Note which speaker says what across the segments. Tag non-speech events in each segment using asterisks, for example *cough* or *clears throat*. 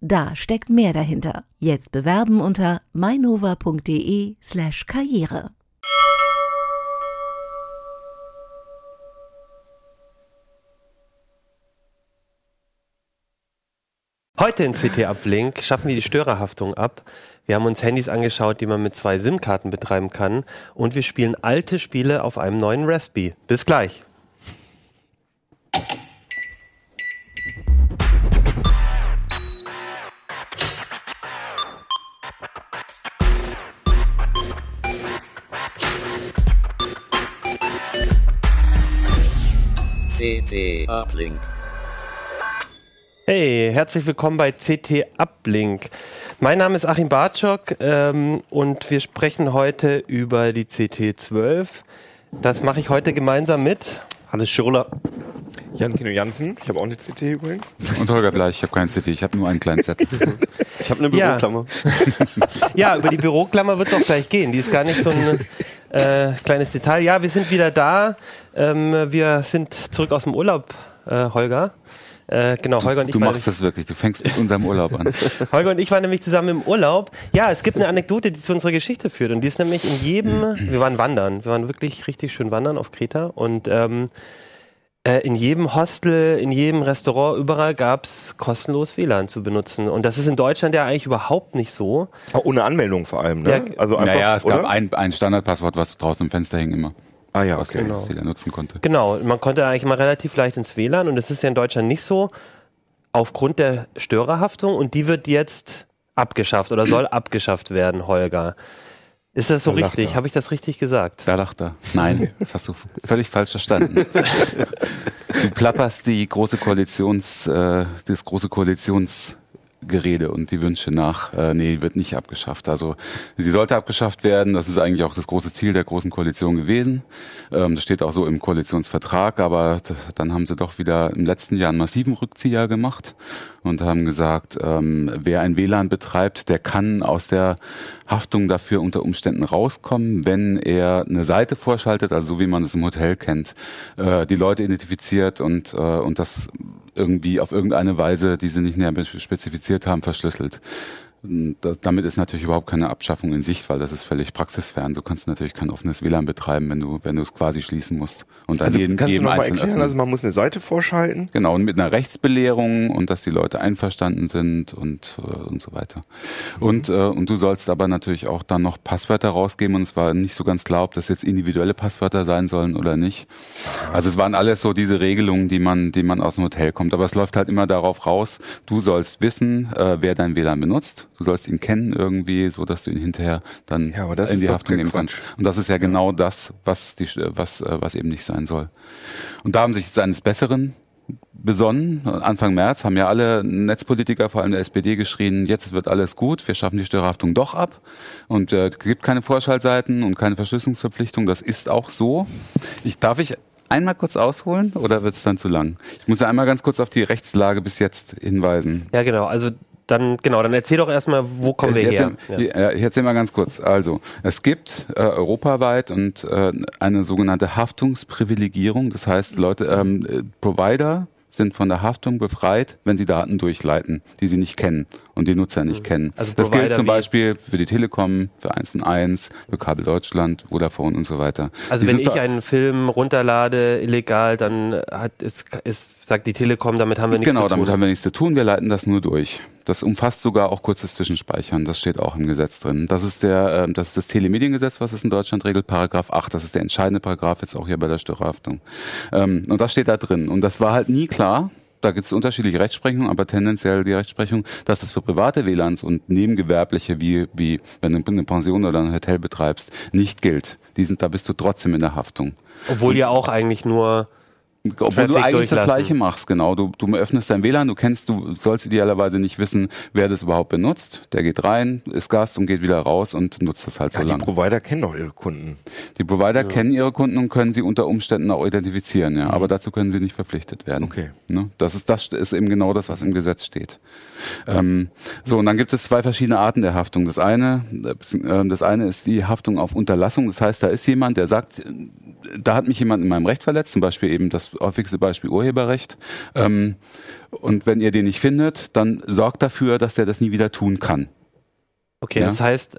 Speaker 1: Da steckt mehr dahinter. Jetzt bewerben unter mainova.de slash karriere.
Speaker 2: Heute in CT Uplink schaffen wir die Störerhaftung ab. Wir haben uns Handys angeschaut, die man mit zwei SIM-Karten betreiben kann. Und wir spielen alte Spiele auf einem neuen Raspi. Bis gleich.
Speaker 3: CT Uplink.
Speaker 2: Hey, herzlich willkommen bei CT Uplink. Mein Name ist Achim Bartschok ähm, und wir sprechen heute über die CT12. Das mache ich heute gemeinsam mit
Speaker 4: Hannes Schirler.
Speaker 5: Jan Kino Jansen, ich habe auch eine CT übrigens.
Speaker 6: Und Holger Bleich, ich habe keine CT, ich habe nur einen kleinen Zettel. *laughs*
Speaker 4: Ich habe eine
Speaker 2: Ja.
Speaker 4: Büroklammer. *laughs*
Speaker 2: Ja, über die Büroklammer wird es auch gleich gehen. Die ist gar nicht so ein äh, kleines Detail. Ja, wir sind wieder da. Ähm, wir sind zurück aus dem Urlaub, äh, Holger. Äh, genau, Holger und ich
Speaker 6: Du machst das wirklich, du fängst mit unserem Urlaub an. *laughs*
Speaker 2: Holger und ich waren nämlich zusammen im Urlaub. Ja, es gibt eine Anekdote, die zu unserer Geschichte führt. Und die ist nämlich in jedem, wir waren wandern. Wir waren wirklich richtig schön wandern auf Kreta. Und ähm, äh, in jedem Hostel, in jedem Restaurant, überall gab es kostenlos WLAN zu benutzen. Und das ist in Deutschland ja eigentlich überhaupt nicht so.
Speaker 5: Auch ohne Anmeldung vor allem, ne?
Speaker 2: Ja.
Speaker 5: also einfach,
Speaker 6: naja, es
Speaker 5: oder?
Speaker 6: gab ein, ein Standardpasswort, was draußen im Fenster hing immer,
Speaker 5: Ah ja,
Speaker 6: was
Speaker 5: okay.
Speaker 2: Genau.
Speaker 6: jeder nutzen konnte.
Speaker 2: Genau, man konnte eigentlich mal relativ leicht ins WLAN. Und das ist ja in Deutschland nicht so. Aufgrund der Störerhaftung. Und die wird jetzt abgeschafft oder soll abgeschafft werden, Holger. Ist das so
Speaker 5: Da
Speaker 2: richtig? Habe ich das richtig gesagt?
Speaker 6: Da lacht er. Nein, das hast du völlig falsch verstanden. *laughs* Du plapperst die große Koalitions, äh, das große Koalitionsgerede und die Wünsche nach. Äh, nee, wird nicht abgeschafft. Also sie sollte abgeschafft werden. Das ist eigentlich auch das große Ziel der großen Koalition gewesen. Ähm, das steht auch so im Koalitionsvertrag. Aber dann haben sie doch wieder im letzten Jahr einen massiven Rückzieher gemacht und haben gesagt, ähm, wer ein WLAN betreibt, der kann aus der Haftung dafür unter Umständen rauskommen, wenn er eine Seite vorschaltet, also so wie man es im Hotel kennt, äh, die Leute identifiziert und, äh, und das irgendwie auf irgendeine Weise, die sie nicht näher spezifiziert haben, verschlüsselt. Und da- damit ist natürlich überhaupt keine Abschaffung in Sicht, weil das ist völlig praxisfern. Du kannst natürlich kein offenes WLAN betreiben, wenn du, wenn du es quasi schließen musst. Und an
Speaker 5: Also,
Speaker 6: jedem,
Speaker 5: kannst du
Speaker 6: jedem
Speaker 5: noch mal
Speaker 6: einzelnen
Speaker 5: erklären,
Speaker 6: öffnen.
Speaker 5: also man muss eine Seite vorschalten?
Speaker 6: Genau, und mit einer Rechtsbelehrung und dass die Leute einverstanden sind und, äh, und so weiter. Und, äh, und du sollst aber natürlich auch dann noch Passwörter rausgeben und es war nicht so ganz klar, ob das jetzt individuelle Passwörter sein sollen oder nicht. Also es waren alles so diese Regelungen, die man, die man aus dem Hotel kommt. Aber es läuft halt immer darauf raus, du sollst wissen, äh, wer dein WLAN benutzt. Du sollst ihn kennen irgendwie, so dass du ihn hinterher dann
Speaker 5: Ja, aber das
Speaker 6: in die Haftung nehmen kannst. Und das ist ja genau das, was, die, was, äh, was eben nicht sein soll. Und da haben sich jetzt eines Besseren besonnen. Anfang März haben ja alle Netzpolitiker, vor allem der SPD, geschrien, jetzt wird alles gut, wir schaffen die Störerhaftung doch ab. Und äh, es gibt keine Vorschaltseiten und keine Verschlüsselungsverpflichtung. Das ist auch so. Ich darf ich einmal kurz ausholen oder wird es dann zu lang? Ich muss ja einmal ganz kurz auf die Rechtslage bis jetzt hinweisen.
Speaker 2: Ja, genau. Also dann, genau, dann erzähl doch erstmal, wo kommen wir
Speaker 6: ich
Speaker 2: her?
Speaker 6: erzähl, ja. ich erzähl mal ganz kurz. Also, es gibt äh, europaweit und äh, eine sogenannte Haftungsprivilegierung. Das heißt, Leute, ähm, äh, Provider sind von der Haftung befreit, wenn sie Daten durchleiten, die sie nicht kennen und die Nutzer nicht kennen.
Speaker 2: Also
Speaker 6: das gilt zum Beispiel für die Telekom, für 1 und 1, für Kabel Deutschland, Vodafone und so weiter.
Speaker 2: Also
Speaker 6: Die
Speaker 2: wenn ich einen Film runterlade illegal, dann hat ist, ist sagt die Telekom, damit haben wir nichts
Speaker 6: Genau,
Speaker 2: zu tun.
Speaker 6: damit haben wir nichts zu tun. Wir leiten das nur durch. Das umfasst sogar auch kurzes Zwischenspeichern. Das steht auch im Gesetz drin. Das ist der, ähm, das ist das Telemediengesetz, was es in Deutschland regelt, Paragraph 8. Das ist der entscheidende Paragraph jetzt auch hier bei der Störerhaftung. Ähm, und das steht da drin. Und das war halt nie klar. Da gibt es unterschiedliche Rechtsprechungen, aber tendenziell die Rechtsprechung, dass es für private WLANs und nebengewerbliche, wie, wie wenn du eine Pension oder ein Hotel betreibst, nicht gilt. Die sind, da bist du trotzdem in der Haftung.
Speaker 2: Obwohl ja auch eigentlich nur
Speaker 6: Obwohl
Speaker 2: Traffic
Speaker 6: du eigentlich das. Gleiche machst, genau. Du, du öffnest dein WLAN, du kennst, du sollst idealerweise nicht wissen, wer das überhaupt benutzt. Der geht rein, ist Gast und geht wieder raus und nutzt das halt so
Speaker 5: Ja, die
Speaker 6: lange.
Speaker 5: Provider kennen doch ihre Kunden.
Speaker 6: Die Provider kennen ihre Kunden und können sie unter Umständen auch identifizieren, ja. Aber dazu können sie nicht verpflichtet werden.
Speaker 5: Mhm. Okay.
Speaker 6: Ne? Das ist das ist eben genau das, was im Gesetz steht. Ähm, so und dann gibt es zwei verschiedene Arten der Haftung. Das eine, äh, das eine ist die Haftung auf Unterlassung. Das heißt, da ist jemand, der sagt, äh, da hat mich jemand in meinem Recht verletzt, zum Beispiel eben das häufigste Beispiel Urheberrecht. Ähm, und wenn ihr den nicht findet, dann sorgt dafür, dass er das nie wieder tun kann.
Speaker 2: Okay,
Speaker 6: Ja.
Speaker 2: das heißt,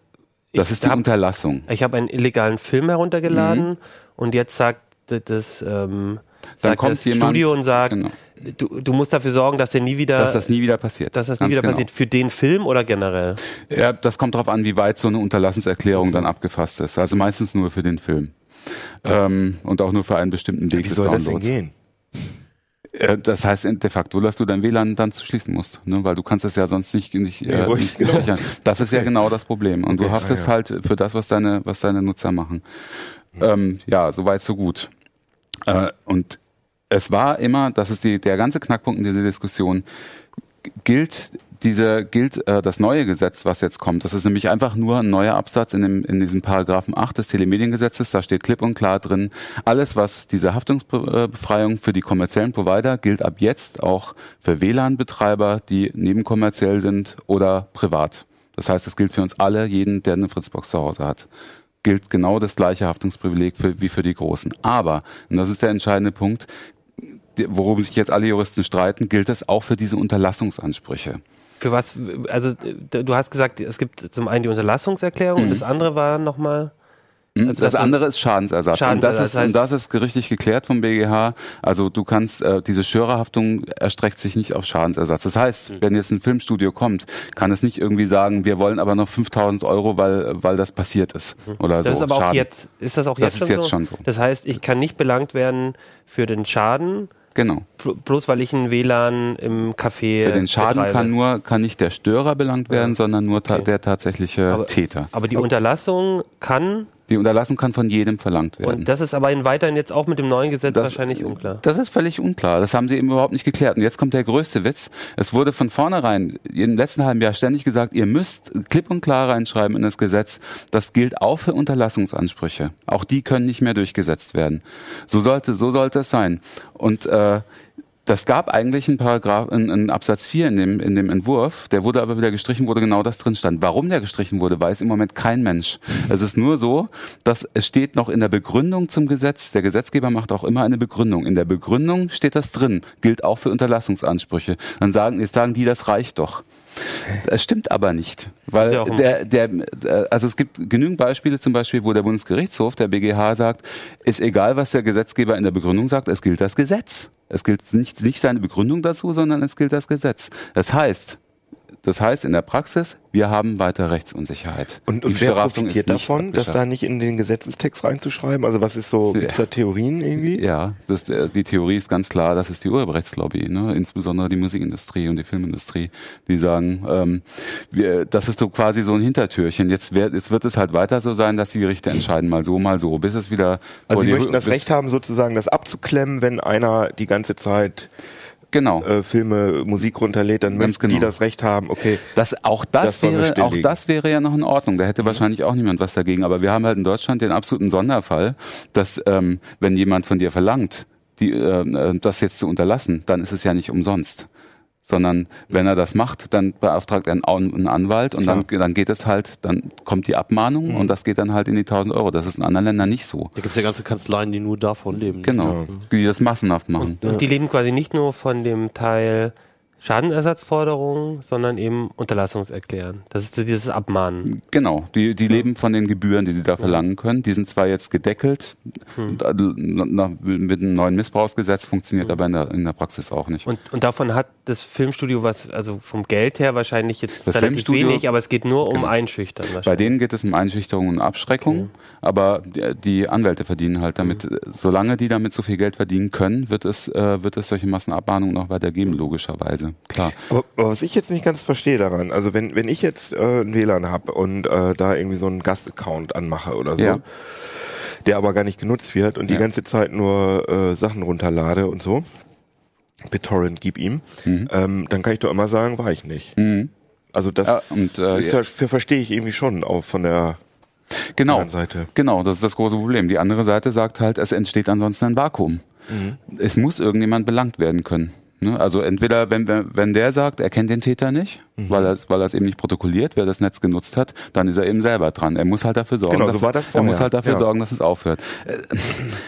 Speaker 6: Das
Speaker 2: ich
Speaker 6: ist die
Speaker 2: hab-
Speaker 6: Unterlassung.
Speaker 2: Ich habe einen illegalen Film heruntergeladen und jetzt sagt das, ähm,
Speaker 6: Dann
Speaker 2: sagt
Speaker 6: kommt
Speaker 2: das
Speaker 6: jemand-
Speaker 2: Studio und sagt,
Speaker 6: Genau.
Speaker 2: du, du musst dafür sorgen, dass der nie wieder,
Speaker 6: Dass das nie wieder passiert.
Speaker 2: dass das nie
Speaker 6: Ganz
Speaker 2: wieder
Speaker 6: genau.
Speaker 2: passiert. Für den Film oder generell?
Speaker 6: Ja, das kommt darauf an, wie weit so eine Unterlassenserklärung dann abgefasst ist. Also meistens nur für den Film. Ähm, und auch nur für einen bestimmten Weg
Speaker 5: Wie
Speaker 6: des
Speaker 5: soll das denn gehen?
Speaker 6: Äh, das heißt in- de facto, dass du dein WLAN dann zu schließen musst, ne? weil du kannst es ja sonst nicht, nicht,
Speaker 5: Nee,
Speaker 6: äh,
Speaker 5: ruhig,
Speaker 6: nicht
Speaker 5: genau.
Speaker 6: sichern. Das ist ja genau das Problem. Und du
Speaker 5: Okay,
Speaker 6: haftest
Speaker 5: ah, ja.
Speaker 6: halt für das, was deine, was deine Nutzer machen. Ähm, ja, soweit so gut. Äh, und es war immer, das ist die, der ganze Knackpunkt in dieser Diskussion, gilt diese gilt äh, das neue Gesetz, was jetzt kommt. Das ist nämlich einfach nur ein neuer Absatz in, dem, in diesem Paragraphen 8 des Telemediengesetzes. Da steht klipp und klar drin, alles, was diese Haftungsbefreiung für die kommerziellen Provider gilt ab jetzt auch für WLAN-Betreiber, die nebenkommerziell sind oder privat. Das heißt, es gilt für uns alle, jeden, der eine Fritzbox zu Hause hat gilt genau das gleiche Haftungsprivileg für, wie für die Großen. Aber, und das ist der entscheidende Punkt, worum sich jetzt alle Juristen streiten, gilt es auch für diese Unterlassungsansprüche.
Speaker 2: Für was, also du hast gesagt, es gibt zum einen die Unterlassungserklärung und das andere war nochmal.
Speaker 6: Hm?
Speaker 2: Also
Speaker 6: das
Speaker 2: das-
Speaker 6: andere ist Schadensersatz.
Speaker 2: Schadensersatz,
Speaker 6: und, das ist, und das ist gerichtlich geklärt vom BGH. Also du kannst, äh, diese Schörerhaftung erstreckt sich nicht auf Schadensersatz. Das heißt, wenn jetzt ein Filmstudio kommt, kann es nicht irgendwie sagen, wir wollen aber noch 5000 Euro, weil, weil das passiert ist. Oder
Speaker 2: Das
Speaker 6: so.
Speaker 2: ist aber auch
Speaker 6: Schaden.
Speaker 2: jetzt, ist das auch
Speaker 6: Das
Speaker 2: jetzt,
Speaker 6: ist
Speaker 2: schon,
Speaker 6: jetzt
Speaker 2: so?
Speaker 6: schon so.
Speaker 2: Das heißt, ich kann nicht belangt werden für den Schaden,
Speaker 6: Genau.
Speaker 2: bl- bloß weil ich ein WLAN im Café.
Speaker 6: Für den Schaden
Speaker 2: betreibe.
Speaker 6: kann nur, kann nicht der Störer belangt werden, sondern nur ta
Speaker 2: Okay.
Speaker 6: der tatsächliche
Speaker 2: Aber-
Speaker 6: Täter.
Speaker 2: Aber die Unterlassung kann,
Speaker 6: Die Unterlassung kann von jedem verlangt werden.
Speaker 2: und das ist aber in weiterhin jetzt auch mit dem neuen Gesetz
Speaker 6: Das-
Speaker 2: wahrscheinlich unklar.
Speaker 6: Das ist völlig unklar. Das haben sie eben überhaupt nicht geklärt. Und jetzt kommt der größte Witz. Es wurde von vornherein im letzten halben Jahr ständig gesagt, ihr müsst klipp und klar reinschreiben in das Gesetz, das gilt auch für Unterlassungsansprüche. Auch die können nicht mehr durchgesetzt werden. So sollte, so sollte es sein. Und äh, das gab eigentlich einen Paragraph, einen, einen Absatz 4 in dem, in dem Entwurf, der wurde aber wieder gestrichen, wurde genau das drin stand. Warum der gestrichen wurde, weiß im Moment kein Mensch. Es ist nur so, dass es steht noch in der Begründung zum Gesetz, der Gesetzgeber macht auch immer eine Begründung. In der Begründung steht das drin, gilt auch für Unterlassungsansprüche. Dann sagen, jetzt sagen die, das reicht doch. Es stimmt aber nicht, weil
Speaker 2: ja
Speaker 6: der, der, also es gibt genügend Beispiele zum Beispiel, wo der Bundesgerichtshof, der BGH sagt, ist egal, was der Gesetzgeber in der Begründung sagt, es gilt das Gesetz. Es gilt nicht, nicht seine Begründung dazu, sondern es gilt das Gesetz. Das heißt, das heißt in der Praxis, wir haben weiter Rechtsunsicherheit.
Speaker 5: Und, und wer profitiert davon, das da nicht in den Gesetzestext reinzuschreiben? Also was ist so,
Speaker 6: Ja.
Speaker 5: gibt's da Theorien irgendwie?
Speaker 6: Ja, das, äh, die Theorie ist ganz klar, das ist die Urheberrechtslobby, ne? insbesondere die Musikindustrie und die Filmindustrie, die sagen, ähm, wir, das ist so quasi so ein Hintertürchen. Jetzt, wär, jetzt wird es halt weiter so sein, dass die Gerichte entscheiden, mal so, mal so, bis es wieder...
Speaker 5: Also sie möchten das Recht haben, sozusagen das abzuklemmen, wenn einer die ganze Zeit
Speaker 6: Genau.
Speaker 5: äh, Filme, Musik runterlädt, dann
Speaker 6: Ganz
Speaker 5: möchten die
Speaker 6: genau.
Speaker 5: das Recht haben, okay,
Speaker 6: Das, auch das,
Speaker 5: Das
Speaker 6: wäre, auch das wäre ja noch in Ordnung. Da hätte wahrscheinlich auch niemand was dagegen. Aber wir haben halt in Deutschland den absoluten Sonderfall, dass ähm, wenn jemand von dir verlangt, die, äh, äh, das jetzt zu unterlassen, dann ist es ja nicht umsonst. Sondern wenn er das macht, dann beauftragt er einen, Anwalt und dann, dann geht es halt, dann kommt die Abmahnung und das geht dann halt in die 1000 Euro. Das ist in anderen Ländern nicht so.
Speaker 4: Da gibt es ja ganze Kanzleien, die nur davon leben.
Speaker 6: Genau. Die das massenhaft machen.
Speaker 2: Und die leben quasi nicht nur von dem Teil Schadenersatzforderungen, sondern eben Unterlassungserklären. Das ist dieses Abmahnen.
Speaker 6: Genau, die, die leben von den Gebühren, die sie da verlangen können. Die sind zwar jetzt gedeckelt,
Speaker 2: Hm.
Speaker 6: äh, mit einem neuen Missbrauchsgesetz funktioniert aber in der, in der Praxis auch nicht.
Speaker 2: Und, und davon hat das Filmstudio was, also vom Geld her wahrscheinlich jetzt
Speaker 6: Das
Speaker 2: relativ
Speaker 6: Filmstudio-
Speaker 2: wenig, aber es geht nur um
Speaker 6: Genau.
Speaker 2: Einschüchtern
Speaker 6: Bei denen geht es um Einschüchterung und Abschreckung, aber die, Anwälte verdienen halt damit,
Speaker 2: Hm.
Speaker 6: solange die damit so viel Geld verdienen können, wird es, äh, wird es solche Massenabmahnungen noch weiter geben, logischerweise. Klar.
Speaker 5: Aber, aber was ich jetzt nicht ganz verstehe daran, also wenn, wenn ich jetzt äh, einen WLAN habe und äh, da irgendwie so einen Gastaccount anmache oder so,
Speaker 6: Ja.
Speaker 5: der aber gar nicht genutzt wird und die
Speaker 6: Ja.
Speaker 5: ganze Zeit nur äh, Sachen runterlade und so, BitTorrent gib ihm, ähm, dann kann ich doch immer sagen, war ich nicht.
Speaker 6: Mhm.
Speaker 5: Also das
Speaker 6: Ja, und, äh,
Speaker 5: ist ja, verstehe ich irgendwie schon auch von der
Speaker 6: Genau.
Speaker 5: anderen Seite.
Speaker 6: Genau, das ist das große Problem. Die andere Seite sagt halt, es entsteht ansonsten ein Vakuum. Es muss irgendjemand belangt werden können. Ne? Also entweder, wenn, wenn wenn der sagt, er kennt den Täter nicht,
Speaker 5: Mhm.
Speaker 6: weil er weil es eben nicht protokolliert, wer das Netz genutzt hat, dann ist er eben selber dran. Er muss halt dafür sorgen,
Speaker 5: Genau,
Speaker 6: dass
Speaker 5: so war das
Speaker 6: er muss halt dafür
Speaker 5: Ja.
Speaker 6: sorgen, dass es aufhört. Äh,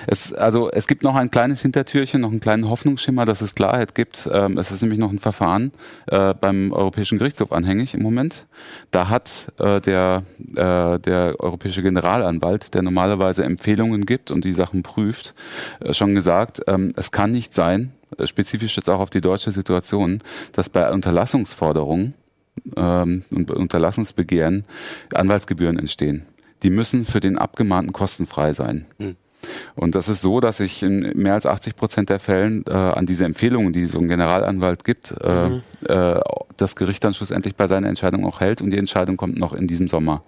Speaker 6: Es, also es gibt noch ein kleines Hintertürchen, noch einen kleinen Hoffnungsschimmer, dass es Klarheit gibt. Ähm, es ist nämlich noch ein Verfahren äh, beim Europäischen Gerichtshof anhängig im Moment. Da hat äh, der, äh, der europäische Generalanwalt, der normalerweise Empfehlungen gibt und die Sachen prüft, äh, schon gesagt, ähm, es kann nicht sein, spezifisch jetzt auch auf die deutsche Situation, dass bei Unterlassungsforderungen ähm, und bei Unterlassungsbegehren Anwaltsgebühren entstehen. Die müssen für den Abgemahnten kostenfrei sein. Und das ist so, dass ich in mehr als 80 Prozent der Fällen äh, an diese Empfehlungen, die so ein Generalanwalt gibt, äh, äh, das Gericht dann schlussendlich bei seiner Entscheidung auch hält und die Entscheidung kommt noch in diesem Sommer.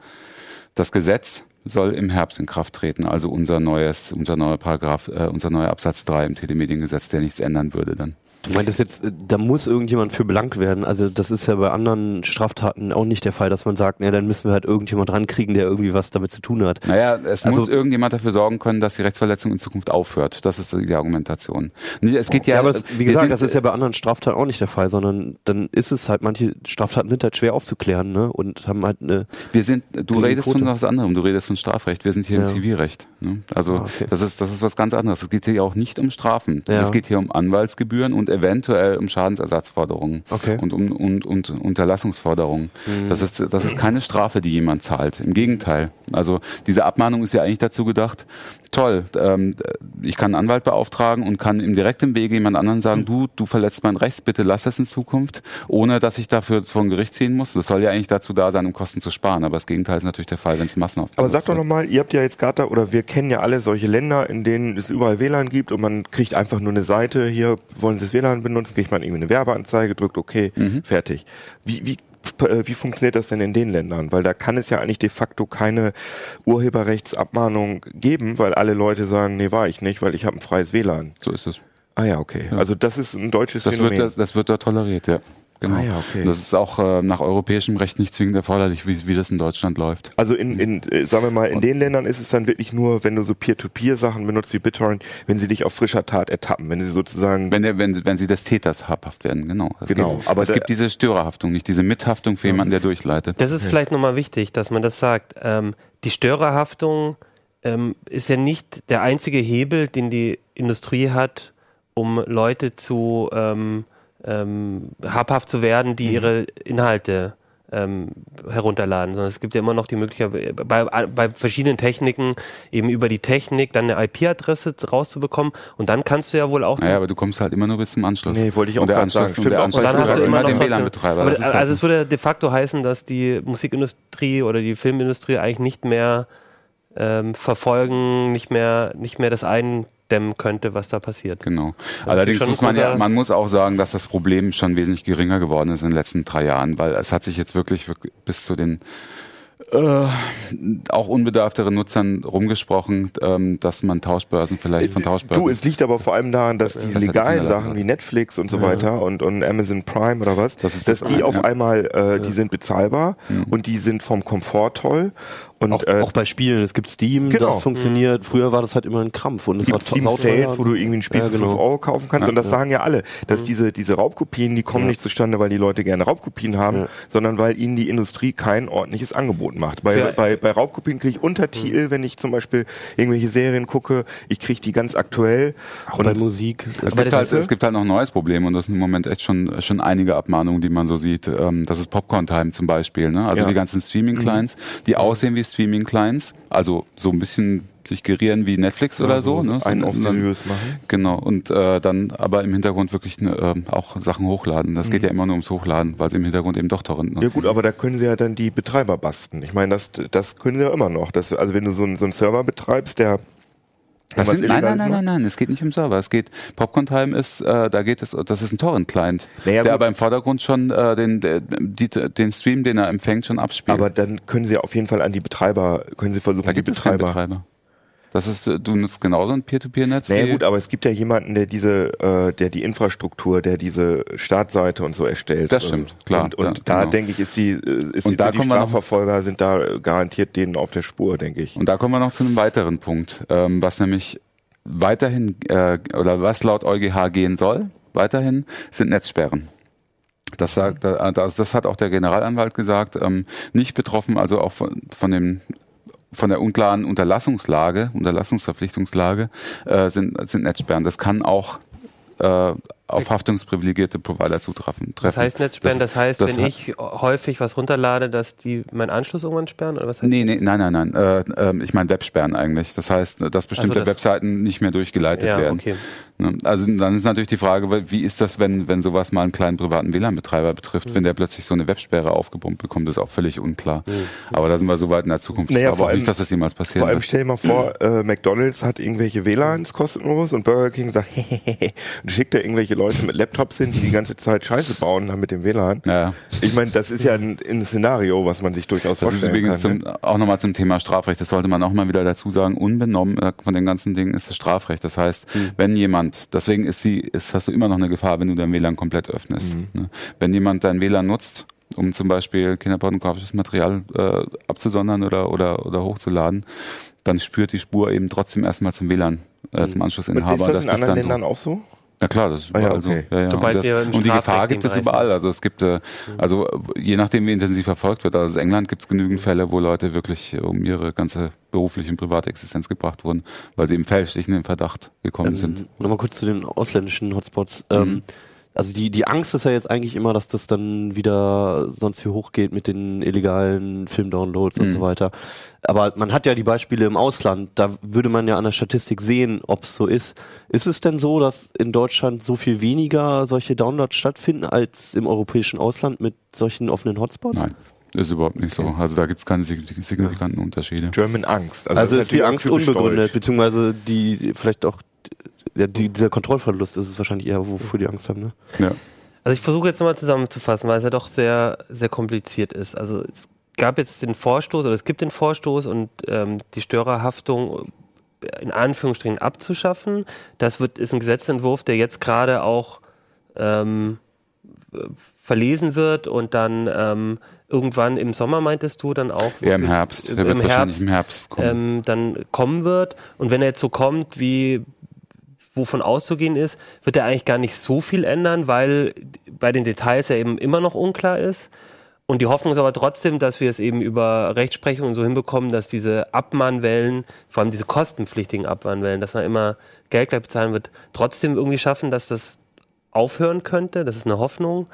Speaker 6: Das Gesetz soll im Herbst in Kraft treten, also unser neues, unser neuer Paragraph, äh, unser neuer Absatz 3 im Telemediengesetz, der nichts ändern würde dann.
Speaker 4: Du meintest jetzt, äh, da muss irgendjemand für belangt werden. Also das ist ja bei anderen Straftaten auch nicht der Fall, dass man sagt, na, dann müssen wir halt irgendjemand rankriegen, der irgendwie was damit zu tun hat.
Speaker 6: Naja, es
Speaker 4: Also-
Speaker 6: muss irgendjemand dafür sorgen können, dass die Rechtsverletzung in Zukunft aufhört. Das ist die Argumentation. Nee, Es geht ja,
Speaker 4: Ja, aber das, wie gesagt,
Speaker 6: sind-
Speaker 4: das ist ja bei anderen Straftaten auch nicht der Fall, sondern dann ist es halt, manche Straftaten sind halt schwer aufzuklären, ne? Und haben halt eine,
Speaker 6: Wir sind, du redest
Speaker 4: Quote.
Speaker 6: von was anderem, du redest von Strafrecht. Wir sind hier im
Speaker 4: Ja.
Speaker 6: Zivilrecht. Ne? Also
Speaker 4: Ah, okay.
Speaker 6: das ist das ist was ganz anderes. Es geht hier auch nicht um Strafen.
Speaker 4: Ja.
Speaker 6: Es geht hier um Anwaltsgebühren und eventuell um Schadensersatzforderungen
Speaker 4: Okay.
Speaker 6: und um und, und Unterlassungsforderungen. Das ist das ist keine Strafe, die jemand zahlt. Im Gegenteil. Also diese Abmahnung ist ja eigentlich dazu gedacht. Toll, ähm, ich kann einen Anwalt beauftragen und kann im direkten Wege jemand anderen sagen, du, du verletzt mein Recht, bitte lass es in Zukunft, ohne dass ich dafür vor ein Gericht ziehen muss. Das soll ja eigentlich dazu da sein, um Kosten zu sparen. Aber das Gegenteil ist natürlich der Fall, wenn es massenhaft
Speaker 5: Aber sag doch nochmal, ihr habt ja jetzt gerade oder wir kennen ja alle solche Länder, in denen es überall WLAN gibt und man kriegt einfach nur eine Seite, hier wollen Sie das WLAN benutzen, kriegt man irgendwie eine Werbeanzeige, drückt okay,
Speaker 6: Mhm.
Speaker 5: fertig. Wie, wie, wie funktioniert das denn in den Ländern? Weil da kann es ja eigentlich de facto keine Urheberrechtsabmahnung geben, weil alle Leute sagen, nee, war ich nicht, weil ich habe ein freies WLAN.
Speaker 6: So ist es.
Speaker 5: Ah ja, okay.
Speaker 6: Ja.
Speaker 5: Also das ist ein deutsches
Speaker 6: Das
Speaker 5: Phänomen.
Speaker 6: wird, das, das wird dort toleriert, ja. Genau.
Speaker 5: Ah ja, okay.
Speaker 6: Das ist auch äh, nach europäischem Recht nicht zwingend erforderlich, wie, wie das in Deutschland läuft.
Speaker 5: Also in, in äh, sagen wir mal, in den Ländern ist es dann wirklich nur, wenn du so Peer-to-Peer-Sachen benutzt wie BitTorrent, wenn sie dich auf frischer Tat ertappen, wenn sie sozusagen
Speaker 6: Wenn, der, wenn, wenn sie des Täters habhaft werden, genau. Es
Speaker 5: Genau,
Speaker 6: Gibt,
Speaker 5: aber
Speaker 6: es gibt diese Störerhaftung, nicht diese Mithaftung für jemanden, der durchleitet.
Speaker 2: Das ist vielleicht nochmal wichtig, dass man das sagt. Ähm, die Störerhaftung ähm, ist ja nicht der einzige Hebel, den die Industrie hat, um Leute zu ähm, ähm, habhaft zu werden, die ihre Inhalte ähm, herunterladen, sondern es gibt ja immer noch die Möglichkeit, bei, bei verschiedenen Techniken eben über die Technik dann eine IP-Adresse rauszubekommen und dann kannst du ja wohl auch
Speaker 6: Naja, aber du kommst halt immer nur bis zum Anschluss.
Speaker 5: Nee, wollte ich auch
Speaker 6: und der Anschluss,
Speaker 5: sagen.
Speaker 6: und der Anschluss
Speaker 5: weil
Speaker 2: dann hast du immer noch was-
Speaker 6: WLAN-Betreiber.
Speaker 2: Aber also
Speaker 6: halt-
Speaker 2: es würde de facto heißen, dass die Musikindustrie oder die Filmindustrie eigentlich nicht mehr ähm, verfolgen, nicht mehr, nicht mehr das eindämmen könnte, was da passiert.
Speaker 6: Genau. Allerdings
Speaker 2: schon
Speaker 6: muss man ja, man muss auch sagen, dass das Problem schon wesentlich geringer geworden ist in den letzten drei Jahren, weil es hat sich jetzt wirklich, wirklich bis zu den äh, auch unbedarfteren Nutzern rumgesprochen, ähm, dass man Tauschbörsen vielleicht von Tauschbörsen.
Speaker 5: Du, es liegt aber vor allem daran, dass die
Speaker 6: Das
Speaker 5: legalen Sachen wie Netflix und so weiter und, und Amazon Prime oder was,
Speaker 6: Das ist
Speaker 5: dass
Speaker 6: das
Speaker 5: die
Speaker 6: eine,
Speaker 5: auf
Speaker 6: ja.
Speaker 5: einmal, äh, die sind bezahlbar und die sind vom Komfort toll und
Speaker 4: auch,
Speaker 5: äh,
Speaker 4: auch bei Spielen, es gibt Steam,
Speaker 5: Genau.
Speaker 4: das funktioniert. Früher war das halt immer ein Krampf und es
Speaker 5: gibt Steam. Sales, wo du irgendwie ein Spiel
Speaker 4: Ja,
Speaker 5: für
Speaker 4: genau.
Speaker 5: 5 Euro kaufen kannst und das sagen ja alle, dass diese, diese Raubkopien, die kommen nicht zustande, weil die Leute gerne Raubkopien haben,
Speaker 4: Ja.
Speaker 5: sondern weil ihnen die Industrie kein ordentliches Angebot macht. Bei,
Speaker 2: Ja.
Speaker 5: bei, bei Raubkopien kriege ich Untertitel, wenn ich zum Beispiel irgendwelche Serien gucke, ich kriege die ganz aktuell
Speaker 4: Auch bei Musik.
Speaker 6: Es gibt, halt, es gibt halt noch ein neues Problem und das sind im Moment echt schon, schon einige Abmahnungen, die man so sieht. Ähm, das ist Popcorn Time zum Beispiel. Ne? Also
Speaker 5: Ja.
Speaker 6: die ganzen Streaming-Clients, die aussehen wie Streaming-Clients, also so ein bisschen sich gerieren wie Netflix oder so. Ne? So
Speaker 5: einen auf
Speaker 6: dann-
Speaker 5: machen.
Speaker 6: Genau, und äh, dann aber im Hintergrund wirklich ne, ähm, auch Sachen hochladen. Das geht ja immer nur ums Hochladen, weil sie im Hintergrund eben doch Torrent nutzen.
Speaker 5: Mhm. Ja gut, aber da können sie ja dann die Betreiber basten. Ich meine, das, das können sie ja immer noch. Das, also wenn du so einen, so einen Server betreibst, der
Speaker 6: Das sind, nein, nein, nein, nein, nein, es geht nicht um Server. Es geht, Popcorn Time ist, äh, da geht es, das ist ein Torrent-Client,
Speaker 5: Naja,
Speaker 6: der aber im Vordergrund schon äh, den, die, den Stream, den er empfängt, schon abspielt.
Speaker 5: Aber dann können sie auf jeden Fall an die Betreiber, können sie versuchen,
Speaker 6: da gibt
Speaker 5: die
Speaker 6: es keinen
Speaker 5: Betreiber.
Speaker 6: Das ist, äh, du nutzt genauso ein Peer-to-Peer-Netz?
Speaker 5: Naja gut, aber es gibt ja jemanden, der diese, äh, der die Infrastruktur, der diese Startseite und so erstellt.
Speaker 6: Das stimmt, klar,
Speaker 5: Und, und
Speaker 6: ja,
Speaker 5: da
Speaker 6: genau.
Speaker 5: denke ich, ist die, äh, ist
Speaker 6: Und
Speaker 5: die,
Speaker 6: da
Speaker 5: die
Speaker 6: wir noch-
Speaker 5: Strafverfolger sind da äh, garantiert denen auf der Spur, denke ich.
Speaker 6: Und da kommen wir noch zu einem weiteren Punkt, ähm, was nämlich weiterhin äh, oder was laut EuGH gehen soll, weiterhin sind Netzsperren. Das sagt, das, das hat auch der Generalanwalt gesagt, ähm, nicht betroffen, also auch von, von dem von der unklaren Unterlassungslage, Unterlassungsverpflichtungslage äh, sind, sind Netzsperren. Das kann auch äh, auf haftungsprivilegierte Provider zutreffen.
Speaker 2: Das heißt Netzsperren, das, heißt,
Speaker 6: das
Speaker 2: wenn ich häufig was runterlade, dass die meinen Anschluss irgendwann sperren? Oder was heißt
Speaker 6: Nee, nee, nein, nein, nein. Äh, ähm, ich meine Websperren eigentlich. Das heißt, dass bestimmte
Speaker 2: das-
Speaker 6: Webseiten nicht mehr durchgeleitet
Speaker 2: Ja,
Speaker 6: werden.
Speaker 2: okay.
Speaker 6: Ne? Also dann ist natürlich die Frage, wie ist das, wenn, wenn sowas mal einen kleinen privaten WLAN-Betreiber betrifft,
Speaker 2: Mhm.
Speaker 6: wenn der plötzlich so eine Websperre aufgebombt bekommt, ist auch völlig unklar. Aber da sind wir so weit in der Zukunft.
Speaker 5: Naja,
Speaker 6: ich glaube
Speaker 5: allem-
Speaker 6: nicht, dass das jemals passieren
Speaker 5: Vor allem stell dir mal vor, äh, McDonalds hat irgendwelche WLANs kostenlos und Burger King sagt, hehehe, *laughs* und schickt da irgendwelche Leute mit Laptops hin, die die ganze Zeit Scheiße bauen haben mit dem WLAN.
Speaker 6: Ja.
Speaker 5: Ich meine, das ist ja ein, ein Szenario, was man sich durchaus
Speaker 6: Das ist
Speaker 5: vorstellen
Speaker 6: übrigens
Speaker 5: kann.
Speaker 6: zum, auch nochmal zum Thema Strafrecht. Das sollte man auch mal wieder dazu sagen. Unbenommen äh, von den ganzen Dingen ist das Strafrecht. Das heißt, wenn jemand, deswegen ist die, ist, hast du immer noch eine Gefahr, wenn du dein WLAN komplett öffnest. Ne? Wenn jemand dein WLAN nutzt, um zum Beispiel kinderpornografisches Material äh, abzusondern oder, oder, oder hochzuladen, dann spürt die Spur eben trotzdem erstmal zum WLAN, äh, zum
Speaker 5: Und
Speaker 6: Anschlussinhaber.
Speaker 5: ist das in
Speaker 6: bist
Speaker 5: anderen Ländern auch so?
Speaker 6: Na klar, das ist
Speaker 5: Ah ja,
Speaker 6: überall
Speaker 5: okay.
Speaker 6: so. Ja, ja. Und, das, und die Gefahr gibt es überall.
Speaker 2: sind.
Speaker 6: Also es gibt, äh, also je nachdem, wie intensiv verfolgt wird. Also in England gibt es genügend Fälle, wo Leute wirklich um ihre ganze berufliche und private Existenz gebracht wurden, weil sie eben fälschlich in den Verdacht gekommen sind.
Speaker 4: Ähm, Nochmal kurz zu den ausländischen Hotspots. Ähm, also die, die Angst ist ja jetzt eigentlich immer, dass das dann wieder sonst wie hoch geht mit den illegalen Filmdownloads und
Speaker 6: Mhm.
Speaker 4: so weiter. Aber man hat ja die Beispiele im Ausland, da würde man ja an der Statistik sehen, ob es so ist. Ist es denn so, dass in Deutschland so viel weniger solche Downloads stattfinden als im europäischen Ausland mit solchen offenen Hotspots?
Speaker 6: Nein, ist überhaupt nicht so. Also da gibt es keine sig- signifikanten Unterschiede.
Speaker 5: German Angst.
Speaker 4: Also,
Speaker 5: das
Speaker 4: ist die
Speaker 5: natürlich auch
Speaker 4: Angst unbegründet,
Speaker 5: deutsch.
Speaker 4: beziehungsweise die vielleicht auch ja, die, dieser Kontrollverlust ist es wahrscheinlich eher, wofür die Angst haben, ne?
Speaker 6: Ja.
Speaker 2: Also ich versuche jetzt nochmal zusammenzufassen, weil es ja doch sehr, sehr kompliziert ist. Also es gab jetzt den Vorstoß oder es gibt den Vorstoß und ähm, die Störerhaftung in Anführungsstrichen abzuschaffen. Das wird, ist ein Gesetzentwurf, der jetzt gerade auch ähm, äh, verlesen wird und dann ähm, irgendwann im Sommer meintest du dann auch
Speaker 6: Eher im Herbst. Der
Speaker 2: im
Speaker 6: wird wahrscheinlich
Speaker 2: Herbst,
Speaker 6: im Herbst kommen.
Speaker 2: ähm, dann kommen wird. Und wenn er jetzt so kommt, wie wovon auszugehen ist, wird er eigentlich gar nicht so viel ändern, weil bei den Details ja eben immer noch unklar ist. Und die Hoffnung ist aber trotzdem, dass wir es eben über Rechtsprechung und so hinbekommen, dass diese Abmahnwellen, vor allem diese kostenpflichtigen Abmahnwellen, dass man immer Geld gleich bezahlen wird, trotzdem irgendwie schaffen, dass das aufhören könnte. Das ist eine Hoffnung.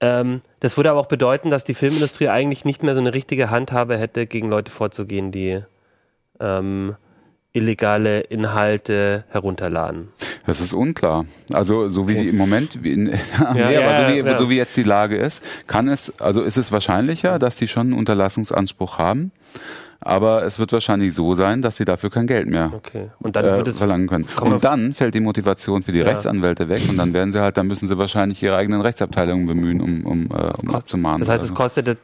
Speaker 2: Ähm, das würde aber auch bedeuten, dass die Filmindustrie eigentlich nicht mehr so eine richtige Handhabe hätte, gegen Leute vorzugehen, die ähm, illegale Inhalte herunterladen.
Speaker 6: Das ist unklar. Also so wie im Moment, wie in, *laughs* nee,
Speaker 2: ja,
Speaker 6: aber so wie,
Speaker 2: ja.
Speaker 6: so wie jetzt die Lage ist, kann es, also ist es wahrscheinlicher, dass die schon einen Unterlassungsanspruch haben. Aber es wird wahrscheinlich so sein, dass sie dafür kein Geld mehr
Speaker 2: Okay. Und dann
Speaker 6: äh, verlangen können. Und dann fällt die Motivation für die
Speaker 2: Ja.
Speaker 6: Rechtsanwälte weg und dann werden sie halt, dann müssen sie wahrscheinlich ihre eigenen Rechtsabteilungen bemühen, um, um, äh, um abzumahnen.
Speaker 2: Das heißt, es kostet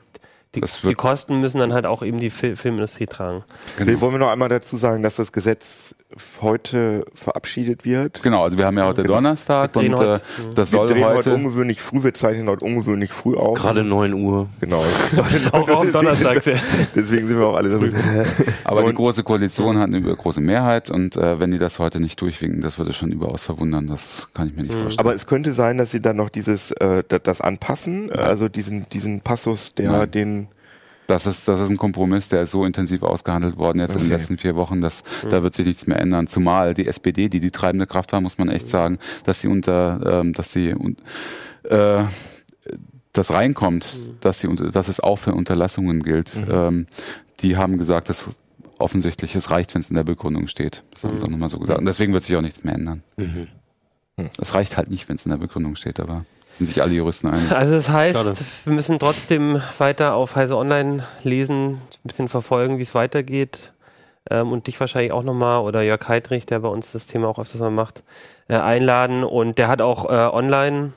Speaker 2: die,
Speaker 6: Das
Speaker 2: die Kosten müssen dann halt auch eben die Fil Filmindustrie tragen.
Speaker 6: genau.
Speaker 5: Wir wollen noch einmal dazu sagen, dass das Gesetz heute verabschiedet wird.
Speaker 6: Genau, also wir haben ja heute
Speaker 5: Genau.
Speaker 6: Donnerstag
Speaker 2: Wir
Speaker 6: und äh,
Speaker 2: heute-
Speaker 6: das
Speaker 5: Wir
Speaker 6: soll
Speaker 5: drehen heute,
Speaker 6: heute,
Speaker 5: ungewöhnlich früh, wir zeichnen heute ungewöhnlich früh auf.
Speaker 4: Gerade 9 Uhr.
Speaker 5: Genau. *laughs*
Speaker 2: Auch, auch am Donnerstag.
Speaker 5: Deswegen sind wir auch alle so
Speaker 6: aber die
Speaker 5: Und-
Speaker 6: große Koalition hat eine große Mehrheit und äh, wenn die das heute nicht durchwinken, das würde schon überaus verwundern, das kann ich mir nicht vorstellen.
Speaker 5: Aber es könnte sein, dass sie dann noch dieses, äh, da- das anpassen, also diesen, diesen Passus, der
Speaker 6: Nein.
Speaker 5: den,
Speaker 6: Das ist, das ist ein Kompromiss, der ist so intensiv ausgehandelt worden jetzt in den
Speaker 5: Okay.
Speaker 6: letzten vier Wochen, dass da wird sich nichts mehr ändern. Zumal die SPD, die die treibende Kraft war, muss man echt sagen, dass sie unter, ähm, dass sie äh, das reinkommt, dass sie, dass es auch für Unterlassungen gilt. Ähm, die haben gesagt, dass offensichtlich es reicht, wenn es in der Begründung steht. Das haben sie auch nochmal so gesagt. Und deswegen wird sich auch nichts mehr ändern. Es reicht halt nicht, wenn es in der Begründung steht, aber sind sich alle Juristen einig.
Speaker 2: Also das heißt,
Speaker 4: Schade.
Speaker 2: wir müssen trotzdem weiter auf Heise Online lesen, ein bisschen verfolgen, wie es weitergeht. Ähm, und dich wahrscheinlich auch nochmal oder Jörg Heidrich, der bei uns das Thema auch öfters mal macht, äh, einladen. Und der hat auch äh, online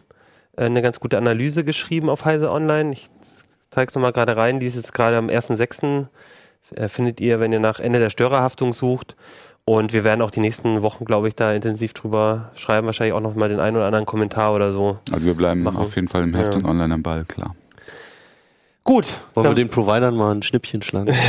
Speaker 2: äh, eine ganz gute Analyse geschrieben auf Heise Online. Ich zeige es nochmal gerade rein. Die ist jetzt gerade am 1.6. Äh, findet ihr, wenn ihr nach Ende der Störerhaftung sucht. Und wir werden auch die nächsten Wochen, glaube ich, da intensiv drüber schreiben. Wahrscheinlich auch noch mal den einen oder anderen Kommentar oder so.
Speaker 6: Also wir bleiben
Speaker 2: Machen.
Speaker 6: auf jeden Fall im Heft
Speaker 2: Ja.
Speaker 6: und online am Ball, klar.
Speaker 2: Gut.
Speaker 4: Wollen wir den Providern mal ein Schnippchen schlagen? *laughs*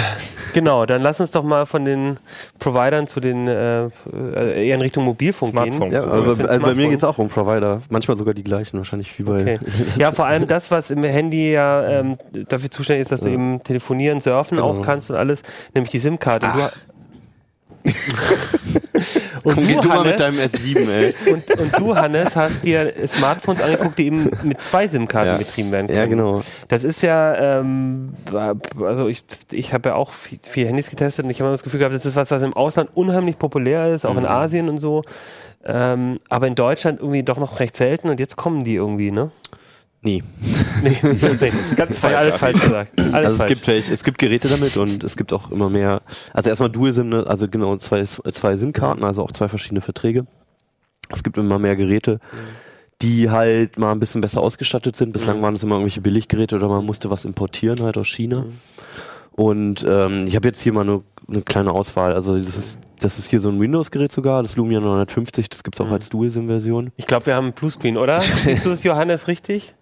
Speaker 2: Genau, dann lass uns doch mal von den Providern zu den äh, äh, eher in Richtung Mobilfunk
Speaker 5: Smartphone.
Speaker 2: gehen.
Speaker 4: Ja, aber also bei mir geht es auch um Provider. Manchmal sogar die gleichen, wahrscheinlich wie bei.
Speaker 2: Okay. Ja, vor allem das, was im Handy ja ähm, dafür zuständig ist, dass du
Speaker 4: Ja.
Speaker 2: eben telefonieren, surfen
Speaker 4: Genau.
Speaker 2: auch kannst und alles, nämlich die SIM-Karte. *laughs* Und
Speaker 4: Komm,
Speaker 2: du,
Speaker 4: geh du mal
Speaker 2: Hannes,
Speaker 4: mit deinem S7, ey. *laughs*
Speaker 2: und, und du, Hannes, hast dir Smartphones angeguckt, die eben mit zwei SIM-Karten
Speaker 4: Ja.
Speaker 2: betrieben werden können.
Speaker 4: Ja, genau.
Speaker 2: Das ist ja, ähm, also ich, ich habe ja auch viel, viel Handys getestet und ich habe immer das Gefühl gehabt, das ist was, was im Ausland unheimlich populär ist, auch in
Speaker 4: Mhm.
Speaker 2: Asien und so. Ähm, aber in Deutschland irgendwie doch noch recht selten und jetzt kommen die irgendwie, ne? *laughs*
Speaker 4: Nee.
Speaker 2: Nee, nee.
Speaker 5: Ganz
Speaker 2: Hab ich alles falsch gesagt. Alles
Speaker 4: also es
Speaker 2: falsch.
Speaker 4: gibt welche, es gibt Geräte damit und es gibt auch immer mehr. Also erstmal Dual SIM, ne, also genau zwei, zwei SIM-Karten, also auch zwei verschiedene Verträge. Es gibt immer mehr Geräte, die halt mal ein bisschen besser ausgestattet sind. Bislang
Speaker 2: Mhm.
Speaker 4: waren es immer irgendwelche Billiggeräte oder man musste was importieren halt aus China. Und ähm, ich habe jetzt hier mal eine, eine kleine Auswahl. Also das ist, das ist hier so ein Windows-Gerät sogar, das Lumia 950, das gibt's auch
Speaker 2: Mhm.
Speaker 4: als Dual SIM-Version.
Speaker 2: Ich glaube, wir haben einen Bluescreen, oder? Siehst du es, Johannes, richtig?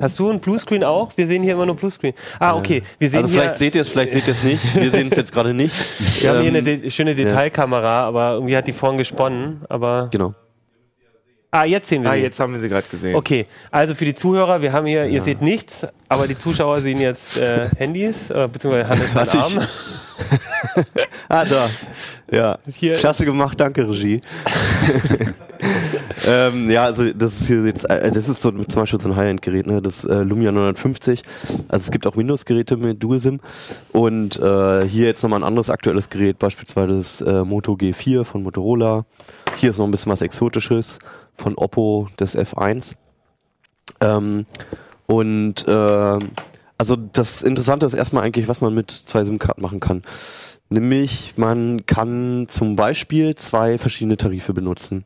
Speaker 2: Hast du einen Bluescreen auch? Wir sehen hier immer nur Bluescreen. Ah, okay. Wir sehen
Speaker 4: Also vielleicht seht ihr es, vielleicht seht ihr es nicht. Wir sehen es jetzt gerade nicht. *laughs*
Speaker 2: wir haben hier
Speaker 4: Ähm,
Speaker 2: eine de schöne Detailkamera, aber irgendwie hat die vorhin gesponnen. Aber
Speaker 4: Genau.
Speaker 2: ah, jetzt sehen wir
Speaker 5: Ah,
Speaker 2: sie.
Speaker 5: jetzt haben wir sie gerade gesehen.
Speaker 2: Okay, also für die Zuhörer, wir haben hier, ihr seht nichts, aber die Zuschauer sehen jetzt äh, *laughs* Handys, äh, beziehungsweise Hannes
Speaker 4: ich-
Speaker 2: Arm. *laughs*
Speaker 4: Ah, da. Ja.
Speaker 2: Hier.
Speaker 4: Klasse gemacht, danke, Regie. Ähm, ja, also das ist hier jetzt, äh, das ist so zum Beispiel so ein High-End-Gerät, ne? Das äh, Lumia 950. Also es gibt auch Windows-Geräte mit Dual-SIM. Und äh, hier jetzt nochmal ein anderes aktuelles Gerät, beispielsweise das äh, Moto G4 von Motorola. Hier ist noch ein bisschen was Exotisches von Oppo, das F1. Ähm, und äh, also das Interessante ist erstmal eigentlich, was man mit zwei SIM-Karten machen kann. Nämlich, man kann zum Beispiel zwei verschiedene Tarife benutzen.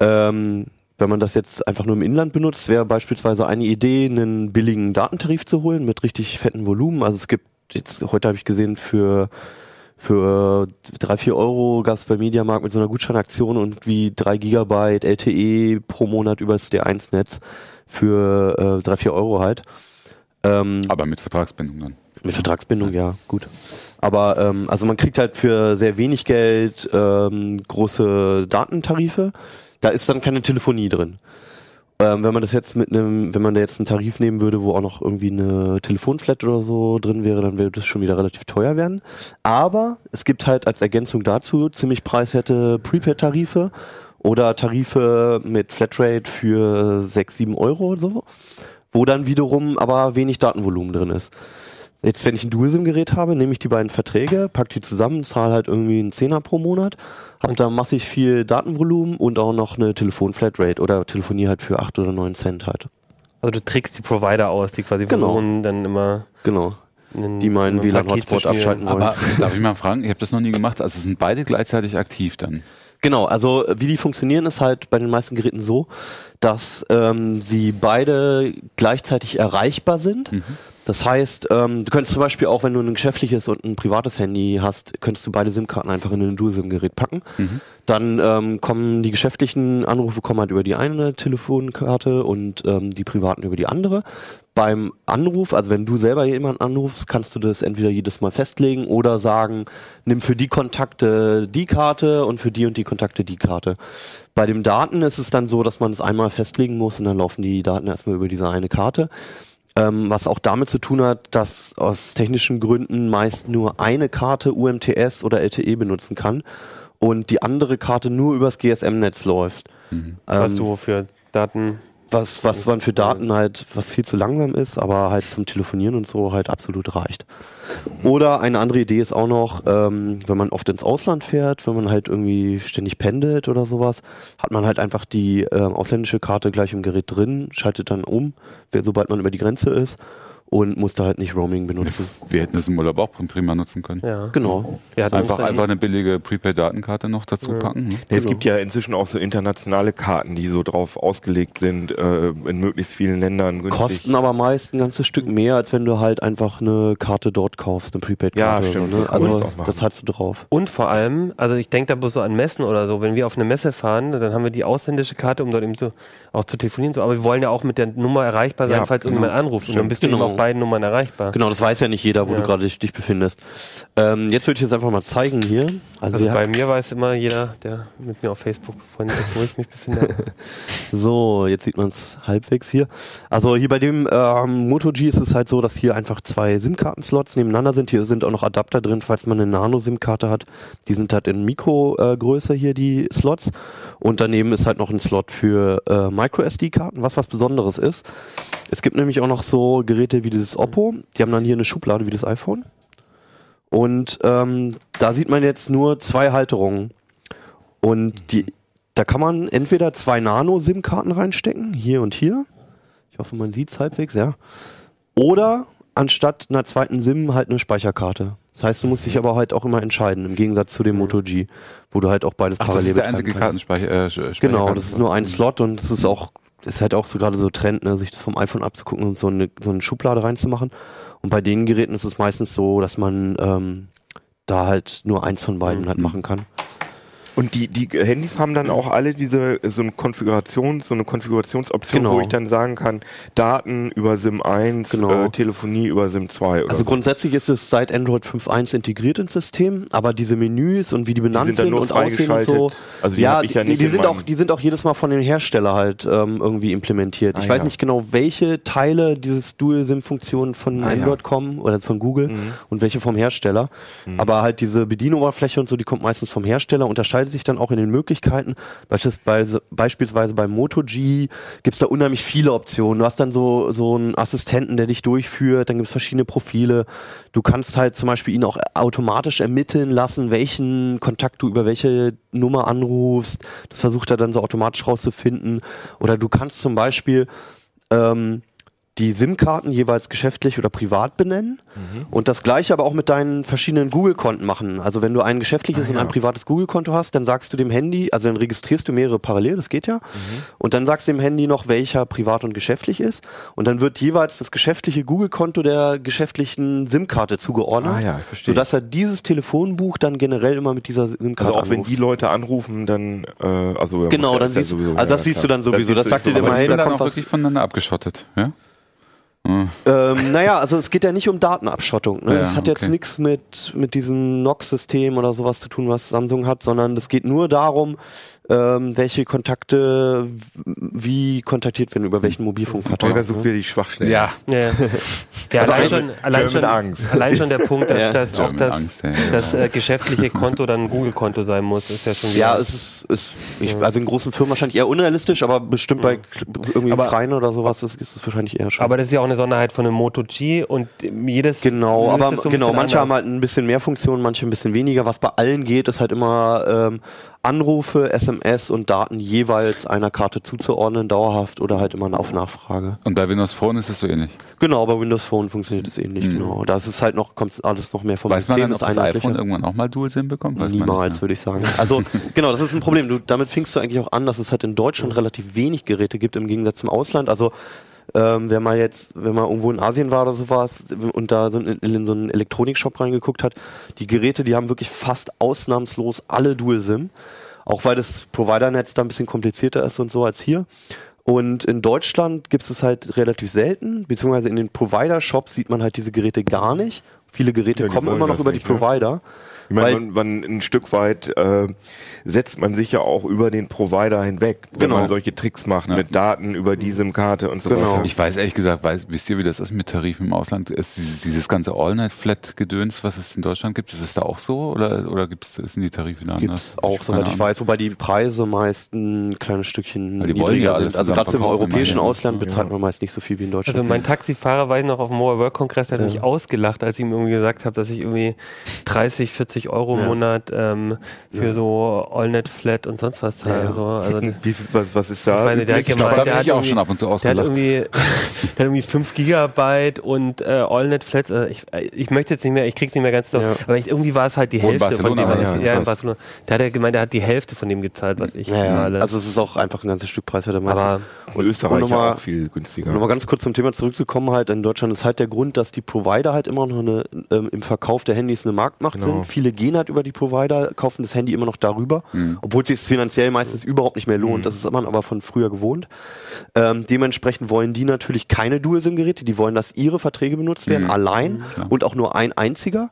Speaker 4: Ähm, wenn man das jetzt einfach nur im Inland benutzt, wäre beispielsweise eine Idee, einen billigen Datentarif zu holen mit richtig fetten Volumen. Also es gibt jetzt, heute habe ich gesehen, für für drei vier Euro gab es bei Mediamarkt mit so einer Gutscheinaktion und wie drei Gigabyte LTE pro Monat übers D1-Netz für äh, drei vier Euro halt. Ähm,
Speaker 6: Aber mit Vertragsbindung dann.
Speaker 4: mit Vertragsbindung, ja, gut. Aber ähm, also man kriegt halt für sehr wenig Geld ähm, große Datentarife. Da ist dann keine Telefonie drin. Ähm, wenn man das jetzt mit einem, wenn man da jetzt einen Tarif nehmen würde, wo auch noch irgendwie eine Telefonflat oder so drin wäre, dann würde das schon wieder relativ teuer werden. Aber es gibt halt als Ergänzung dazu ziemlich preiswerte Prepaid-Tarife oder Tarife mit Flatrate für 6, 7 Euro oder so, wo dann wiederum aber wenig Datenvolumen drin ist. Jetzt, wenn ich ein Dual-SIM-Gerät habe, nehme ich die beiden Verträge, pack die zusammen, zahle halt irgendwie einen Zehner pro Monat, hab da massig viel Datenvolumen und auch noch eine Telefon-Flatrate oder telefoniere halt für 8 oder 9 Cent halt.
Speaker 2: Also du trickst die Provider aus, die quasi
Speaker 4: Genau.
Speaker 2: versuchen dann immer
Speaker 4: Genau.
Speaker 2: einen,
Speaker 4: Die meinen WLAN-Hotspot abschalten wollen.
Speaker 6: Aber darf ich mal fragen, ich habe das noch nie gemacht, also sind beide gleichzeitig aktiv dann.
Speaker 4: Genau, also wie die funktionieren, ist halt bei den meisten Geräten so, dass ähm, sie beide gleichzeitig erreichbar sind.
Speaker 6: Mhm.
Speaker 4: Das heißt, ähm, du könntest zum Beispiel auch, wenn du ein geschäftliches und ein privates Handy hast, könntest du beide SIM-Karten einfach in ein Dual-SIM-Gerät packen.
Speaker 6: Mhm.
Speaker 4: Dann ähm, kommen die geschäftlichen Anrufe kommen halt über die eine Telefonkarte und ähm, die privaten über die andere. Beim Anruf, also wenn du selber jemanden anrufst, kannst du das entweder jedes Mal festlegen oder sagen, nimm für die Kontakte die Karte und für die und die Kontakte die Karte. Bei den Daten ist es dann so, dass man es einmal festlegen muss und dann laufen die Daten erstmal über diese eine Karte. Ähm, was auch damit zu tun hat, dass aus technischen Gründen meist nur eine Karte UMTS oder LTE benutzen kann und die andere Karte nur übers GSM-Netz läuft.
Speaker 6: Mhm.
Speaker 2: Was
Speaker 4: Ähm,
Speaker 2: du für Daten.
Speaker 4: Was, was man für Daten halt, was viel zu langsam ist, aber halt zum Telefonieren und so halt absolut reicht. Oder eine andere Idee ist auch noch, ähm, wenn man oft ins Ausland fährt, wenn man halt irgendwie ständig pendelt oder sowas, hat man halt einfach die ähm, ausländische Karte gleich im Gerät drin, schaltet dann um, wer- sobald man über die Grenze ist und musste halt nicht Roaming benutzen.
Speaker 6: Wir hätten es im Urlaub auch prima nutzen können.
Speaker 2: Ja.
Speaker 4: Genau.
Speaker 6: Einfach, einfach eine billige Prepaid-Datenkarte noch dazu packen. Ne?
Speaker 5: Ja, Es gibt ja inzwischen auch so internationale Karten, die so drauf ausgelegt sind, äh, in möglichst vielen Ländern günstig.
Speaker 4: Kosten aber meist ein ganzes Stück mehr, als wenn du halt einfach eine Karte dort kaufst, eine Prepaid-Karte.
Speaker 5: Ja, stimmt.
Speaker 4: So, ne? Also
Speaker 5: das
Speaker 4: hast du drauf.
Speaker 2: Und vor allem, also ich denke da bloß so an Messen oder so, wenn wir auf eine Messe fahren, dann haben wir die ausländische Karte, um dort eben so auch zu telefonieren, so, aber wir wollen ja auch mit der Nummer erreichbar sein,
Speaker 5: Ja,
Speaker 2: falls
Speaker 5: genau.
Speaker 2: irgendjemand anruft. Und dann bist du
Speaker 4: Genau.
Speaker 2: auf beiden Nummern erreichbar.
Speaker 4: Genau, das weiß ja nicht jeder, wo
Speaker 2: Ja.
Speaker 4: du gerade dich, dich befindest. Ähm, jetzt würde ich jetzt einfach mal zeigen hier. Also,
Speaker 2: Also bei mir weiß immer jeder, der mit mir auf Facebook befreundet ist, wo ich mich befinde. *laughs*
Speaker 4: so, jetzt sieht man es halbwegs hier. Also hier bei dem ähm, Moto G ist es halt so, dass hier einfach zwei SIM-Karten-Slots nebeneinander sind. Hier sind auch noch Adapter drin, falls man eine Nano-SIM-Karte hat. Die sind halt in Mikro-Größe hier, die Slots. Und daneben ist halt noch ein Slot für äh, Micro-SD-Karten, was was Besonderes ist. Es gibt nämlich auch noch so Geräte wie dieses Oppo. Die haben dann hier eine Schublade wie das iPhone. Und ähm, da sieht man jetzt nur zwei Halterungen. Und die, da kann man entweder zwei Nano-SIM-Karten reinstecken, hier und hier. Ich hoffe, man sieht es halbwegs, ja. Oder anstatt einer zweiten SIM halt eine Speicherkarte. Das heißt, du musst dich aber halt auch immer entscheiden, im Gegensatz zu dem Moto G, wo du halt auch beides
Speaker 6: Ach, das
Speaker 4: parallel
Speaker 6: ist der einzige
Speaker 4: kannst.
Speaker 6: Kartenspeicher. Äh,
Speaker 4: Genau, das ist nur ein Slot und das ist auch, das ist halt auch so gerade so Trend, ne, sich das vom iPhone abzugucken und so eine, so eine Schublade reinzumachen. Und bei den Geräten ist es meistens so, dass man ähm, da halt nur eins von beiden halt
Speaker 6: Mhm.
Speaker 4: machen kann.
Speaker 5: Und die, die Handys haben dann auch alle diese so eine Konfiguration, so eine Konfigurationsoption,
Speaker 4: Genau.
Speaker 5: wo ich dann sagen kann, Daten über SIM 1,
Speaker 4: Genau.
Speaker 5: äh, Telefonie über SIM 2 oder
Speaker 4: Also
Speaker 5: so.
Speaker 4: grundsätzlich ist es seit Android 5.1 integriert ins System, aber diese Menüs und wie die benannt
Speaker 5: sind dann
Speaker 4: sind
Speaker 5: nur
Speaker 4: und aussehen und so.
Speaker 5: Also die
Speaker 4: ja,
Speaker 5: ich ja
Speaker 4: die, die sind auch, die sind auch jedes Mal von dem Hersteller halt ähm, irgendwie implementiert.
Speaker 5: Ah,
Speaker 4: ich weiß
Speaker 5: ja.
Speaker 4: nicht genau, welche Teile dieses Dual-SIM-Funktion von
Speaker 5: Ah, ja.
Speaker 4: Android kommen oder von Google
Speaker 5: Mhm.
Speaker 4: und welche vom Hersteller. Aber halt diese Bedienoberfläche und so, die kommt meistens vom Hersteller, unterscheidet sich dann auch in den Möglichkeiten. Beispielsweise, beispielsweise beim Moto G gibt's da unheimlich viele Optionen. Du hast dann so, so einen Assistenten, der dich durchführt, dann gibt's verschiedene Profile. Du kannst halt zum Beispiel ihn auch automatisch ermitteln lassen, welchen Kontakt du über welche Nummer anrufst. Das versucht er dann so automatisch rauszufinden. Oder du kannst zum Beispiel ähm, die SIM-Karten jeweils geschäftlich oder privat benennen und das gleiche aber auch mit deinen verschiedenen Google-Konten machen. Also wenn du ein geschäftliches und ein privates Google-Konto hast, dann sagst du dem Handy, also dann registrierst du mehrere parallel, das geht ja, und dann sagst du dem Handy noch, welcher privat und geschäftlich ist und dann wird jeweils das geschäftliche Google-Konto der geschäftlichen SIM-Karte zugeordnet,
Speaker 5: Ah ja, ich verstehe.
Speaker 4: sodass er dieses Telefonbuch dann generell immer mit dieser SIM-Karte
Speaker 5: Also auch wenn
Speaker 4: anruft.
Speaker 5: die Leute anrufen, dann äh, also ja,
Speaker 4: Genau,
Speaker 5: ja-
Speaker 4: dann
Speaker 5: ist ja
Speaker 4: siehst-
Speaker 5: sowieso,
Speaker 4: also das siehst du dann sowieso, das
Speaker 5: siehst
Speaker 4: sagt dir immer, hey, da
Speaker 6: dann
Speaker 4: kommt
Speaker 6: auch
Speaker 4: was-
Speaker 6: wirklich voneinander abgeschottet. Ja?
Speaker 4: Ähm, naja, also es geht ja nicht um Datenabschottung. Ne?
Speaker 6: Ja,
Speaker 4: das hat jetzt
Speaker 6: okay.
Speaker 4: nichts mit, mit diesem NOx-System oder sowas zu tun, was Samsung hat, sondern es geht nur darum, ähm, welche Kontakte wie kontaktiert werden, über welchen Mobilfunkvertrag.
Speaker 5: Holger sucht wieder die Schwachstellen.
Speaker 6: Ja.
Speaker 2: Ja, ja *laughs*
Speaker 5: Also
Speaker 2: allein, schon, allein, schon,
Speaker 5: Angst.
Speaker 2: allein schon der Punkt, dass,
Speaker 4: Ja.
Speaker 2: dass auch das,
Speaker 6: Angst, ja, ja.
Speaker 2: das äh, geschäftliche Konto dann ein Google-Konto sein muss, ist ja schon wieder.
Speaker 4: Ja, es ist, ist ich, also in großen Firmen wahrscheinlich eher unrealistisch, aber bestimmt bei irgendwie
Speaker 2: Aber-
Speaker 4: Freien oder sowas ist, ist es wahrscheinlich eher schon.
Speaker 2: aber das ist ja auch eine Sonderheit von einem Moto G und jedes.
Speaker 4: Genau, aber
Speaker 2: so ein
Speaker 4: genau, manche haben
Speaker 2: anders.
Speaker 4: halt ein bisschen mehr Funktionen, manche ein bisschen weniger. Was bei allen geht, ist halt immer ähm, Anrufe, SMS und Daten jeweils einer Karte zuzuordnen, dauerhaft oder halt immer auf Nachfrage.
Speaker 6: Und bei Windows Phone ist es so ähnlich.
Speaker 4: Genau, bei Windows Phone funktioniert es ähnlich, genau. Da ist es halt noch, kommt alles noch mehr vom
Speaker 6: Weiß man
Speaker 4: System,
Speaker 6: dann, ob das iPhone irgendwann auch mal Dual-SIM bekommt? Weiß man
Speaker 4: Niemals,
Speaker 6: ne?
Speaker 4: würde ich sagen. Also, *laughs* genau, das ist ein Problem. Du, damit fingst du eigentlich auch an, dass es halt in Deutschland relativ wenig Geräte gibt im Gegensatz zum Ausland. Also, ähm, wenn man jetzt, wenn man irgendwo in Asien war oder sowas und da so in, in so einen Elektronikshop reingeguckt hat, die Geräte, die haben wirklich fast ausnahmslos alle Dual-SIM. Auch weil das Providernetz da ein bisschen komplizierter ist und so als hier. Und in Deutschland gibt es halt relativ selten, beziehungsweise in den Provider-Shops sieht man halt diese Geräte gar nicht. Viele Geräte
Speaker 5: Ja,
Speaker 4: kommen immer noch über
Speaker 5: nicht,
Speaker 4: die
Speaker 5: ne? Ich meine, man, man ein Stück weit äh, setzt man sich ja auch über den Provider hinweg, wenn
Speaker 4: Genau.
Speaker 5: man solche Tricks macht
Speaker 6: Ja.
Speaker 5: mit Daten über die SIM-Karte und so
Speaker 4: Genau.
Speaker 5: weiter.
Speaker 6: Ich weiß ehrlich gesagt, weiß, wisst ihr, wie das ist mit Tarifen im Ausland? Ist dieses, dieses ganze All-Net-Flat-Gedöns, was es in Deutschland gibt, ist es da auch so oder, oder gibt's, sind die Tarife da
Speaker 4: Gibt
Speaker 6: anders?
Speaker 4: es auch, soweit ich weiß, wobei die Preise meist ein kleines Stückchen
Speaker 6: die wollen
Speaker 4: niedriger
Speaker 6: ja alles
Speaker 4: sind. Also gerade im europäischen. Ausland bezahlt man meist nicht so viel wie in Deutschland.
Speaker 2: Also mein Taxifahrer, weiß ich noch, auf dem Mobile World Congress, der hat mich ausgelacht, als ich ihm irgendwie gesagt habe, dass ich irgendwie 30, 40 50 Euro im
Speaker 4: Ja.
Speaker 2: Monat ähm, für
Speaker 4: Ja.
Speaker 2: so Allnet Flat und sonst was zahlen.
Speaker 4: Ja, ja.
Speaker 2: So. Also,
Speaker 5: Wie, viel- was, was ist da?
Speaker 2: Ich meine, der hat gemeint, der hat
Speaker 6: ich auch
Speaker 2: irgendwie-
Speaker 6: schon ab und zu
Speaker 2: der hat
Speaker 6: ausgelacht.
Speaker 2: irgendwie, *laughs* der hat irgendwie 5 Gigabyte und äh, Allnet Flats. Äh, ich, ich möchte jetzt nicht mehr, ich krieg's nicht mehr ganz so,
Speaker 4: Ja.
Speaker 2: aber ich, irgendwie war es halt die
Speaker 6: Wo
Speaker 2: Hälfte von dem, was ich,
Speaker 5: ja,
Speaker 2: ja, in. Barcelona. Der hat ja gemeint, der hat die Hälfte von dem gezahlt, was ich
Speaker 4: Ja, ja.
Speaker 2: zahle.
Speaker 4: Also es ist auch einfach ein ganzes Stück preiswerter meistens.
Speaker 2: aber
Speaker 5: Und Österreich
Speaker 4: Und nochmal-
Speaker 5: ja auch viel günstiger.
Speaker 4: Nochmal ganz kurz zum Thema zurückzukommen, halt in Deutschland ist halt der Grund, dass die Provider halt immer noch eine, ähm, im Verkauf der Handys eine Marktmacht
Speaker 5: Genau.
Speaker 4: sind. Viele gehen halt über die Provider, kaufen das Handy immer noch darüber, obwohl es sich finanziell meistens überhaupt nicht mehr lohnt. Das ist man aber von früher gewohnt. Ähm, dementsprechend wollen die natürlich keine Dual-SIM-Geräte, die wollen, dass ihre Verträge benutzt werden,
Speaker 6: Mhm.
Speaker 4: allein
Speaker 6: klar.
Speaker 4: und auch nur ein einziger.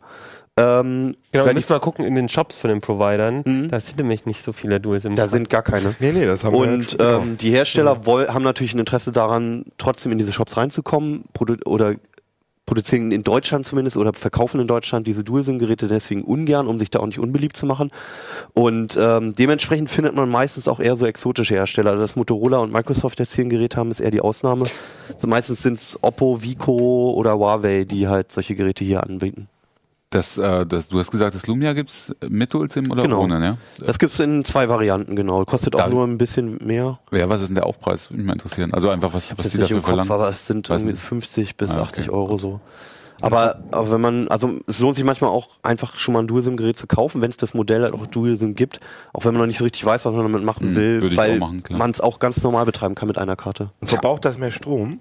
Speaker 4: Ähm,
Speaker 2: genau, wir müssen mal gucken in den Shops von den Providern.
Speaker 4: Mhm.
Speaker 2: Da sind nämlich nicht so viele Dual SIM.
Speaker 4: da sind gar keine.
Speaker 5: nee, nee, das haben wir
Speaker 4: Und
Speaker 5: genau.
Speaker 4: ähm, die Hersteller woll, haben natürlich ein Interesse daran, trotzdem in diese Shops reinzukommen oder produzieren in Deutschland zumindest oder verkaufen in Deutschland diese Dual-SIM-Geräte deswegen ungern, um sich da auch nicht unbeliebt zu machen. Und ähm, dementsprechend findet man meistens auch eher so exotische Hersteller. Dass Motorola und Microsoft jetzt hier ein Gerät haben, ist eher die Ausnahme. So meistens sind es Oppo, Vico oder Huawei, die halt solche Geräte hier anbieten.
Speaker 6: Das, äh, das, du hast gesagt, das Lumia gibt's mit Dual-SIM oder
Speaker 4: Genau.
Speaker 6: ohne, ne?
Speaker 4: Das gibt's in zwei Varianten, genau. Kostet auch
Speaker 6: Da-
Speaker 4: nur ein bisschen mehr.
Speaker 6: Ja, was ist denn der Aufpreis? Würde mich mal interessieren. Also einfach, was,
Speaker 4: Ich
Speaker 6: was
Speaker 4: das
Speaker 6: die
Speaker 4: nicht
Speaker 6: dafür
Speaker 4: im Kopf,
Speaker 6: verlangen.
Speaker 4: aber es sind
Speaker 6: Weiß
Speaker 4: irgendwie
Speaker 6: nicht.
Speaker 4: 50 bis
Speaker 6: Ah,
Speaker 4: 80
Speaker 6: okay.
Speaker 4: Euro so. Aber, aber wenn man, also es lohnt sich manchmal auch einfach schon mal ein Dual-SIM-Gerät zu kaufen, wenn es das Modell halt auch Dual-SIM gibt, auch wenn man noch nicht so richtig weiß, was man damit machen
Speaker 6: Mhm,
Speaker 4: will,
Speaker 6: auch
Speaker 4: weil man es auch ganz normal betreiben kann mit einer Karte.
Speaker 5: Und verbraucht das mehr Strom?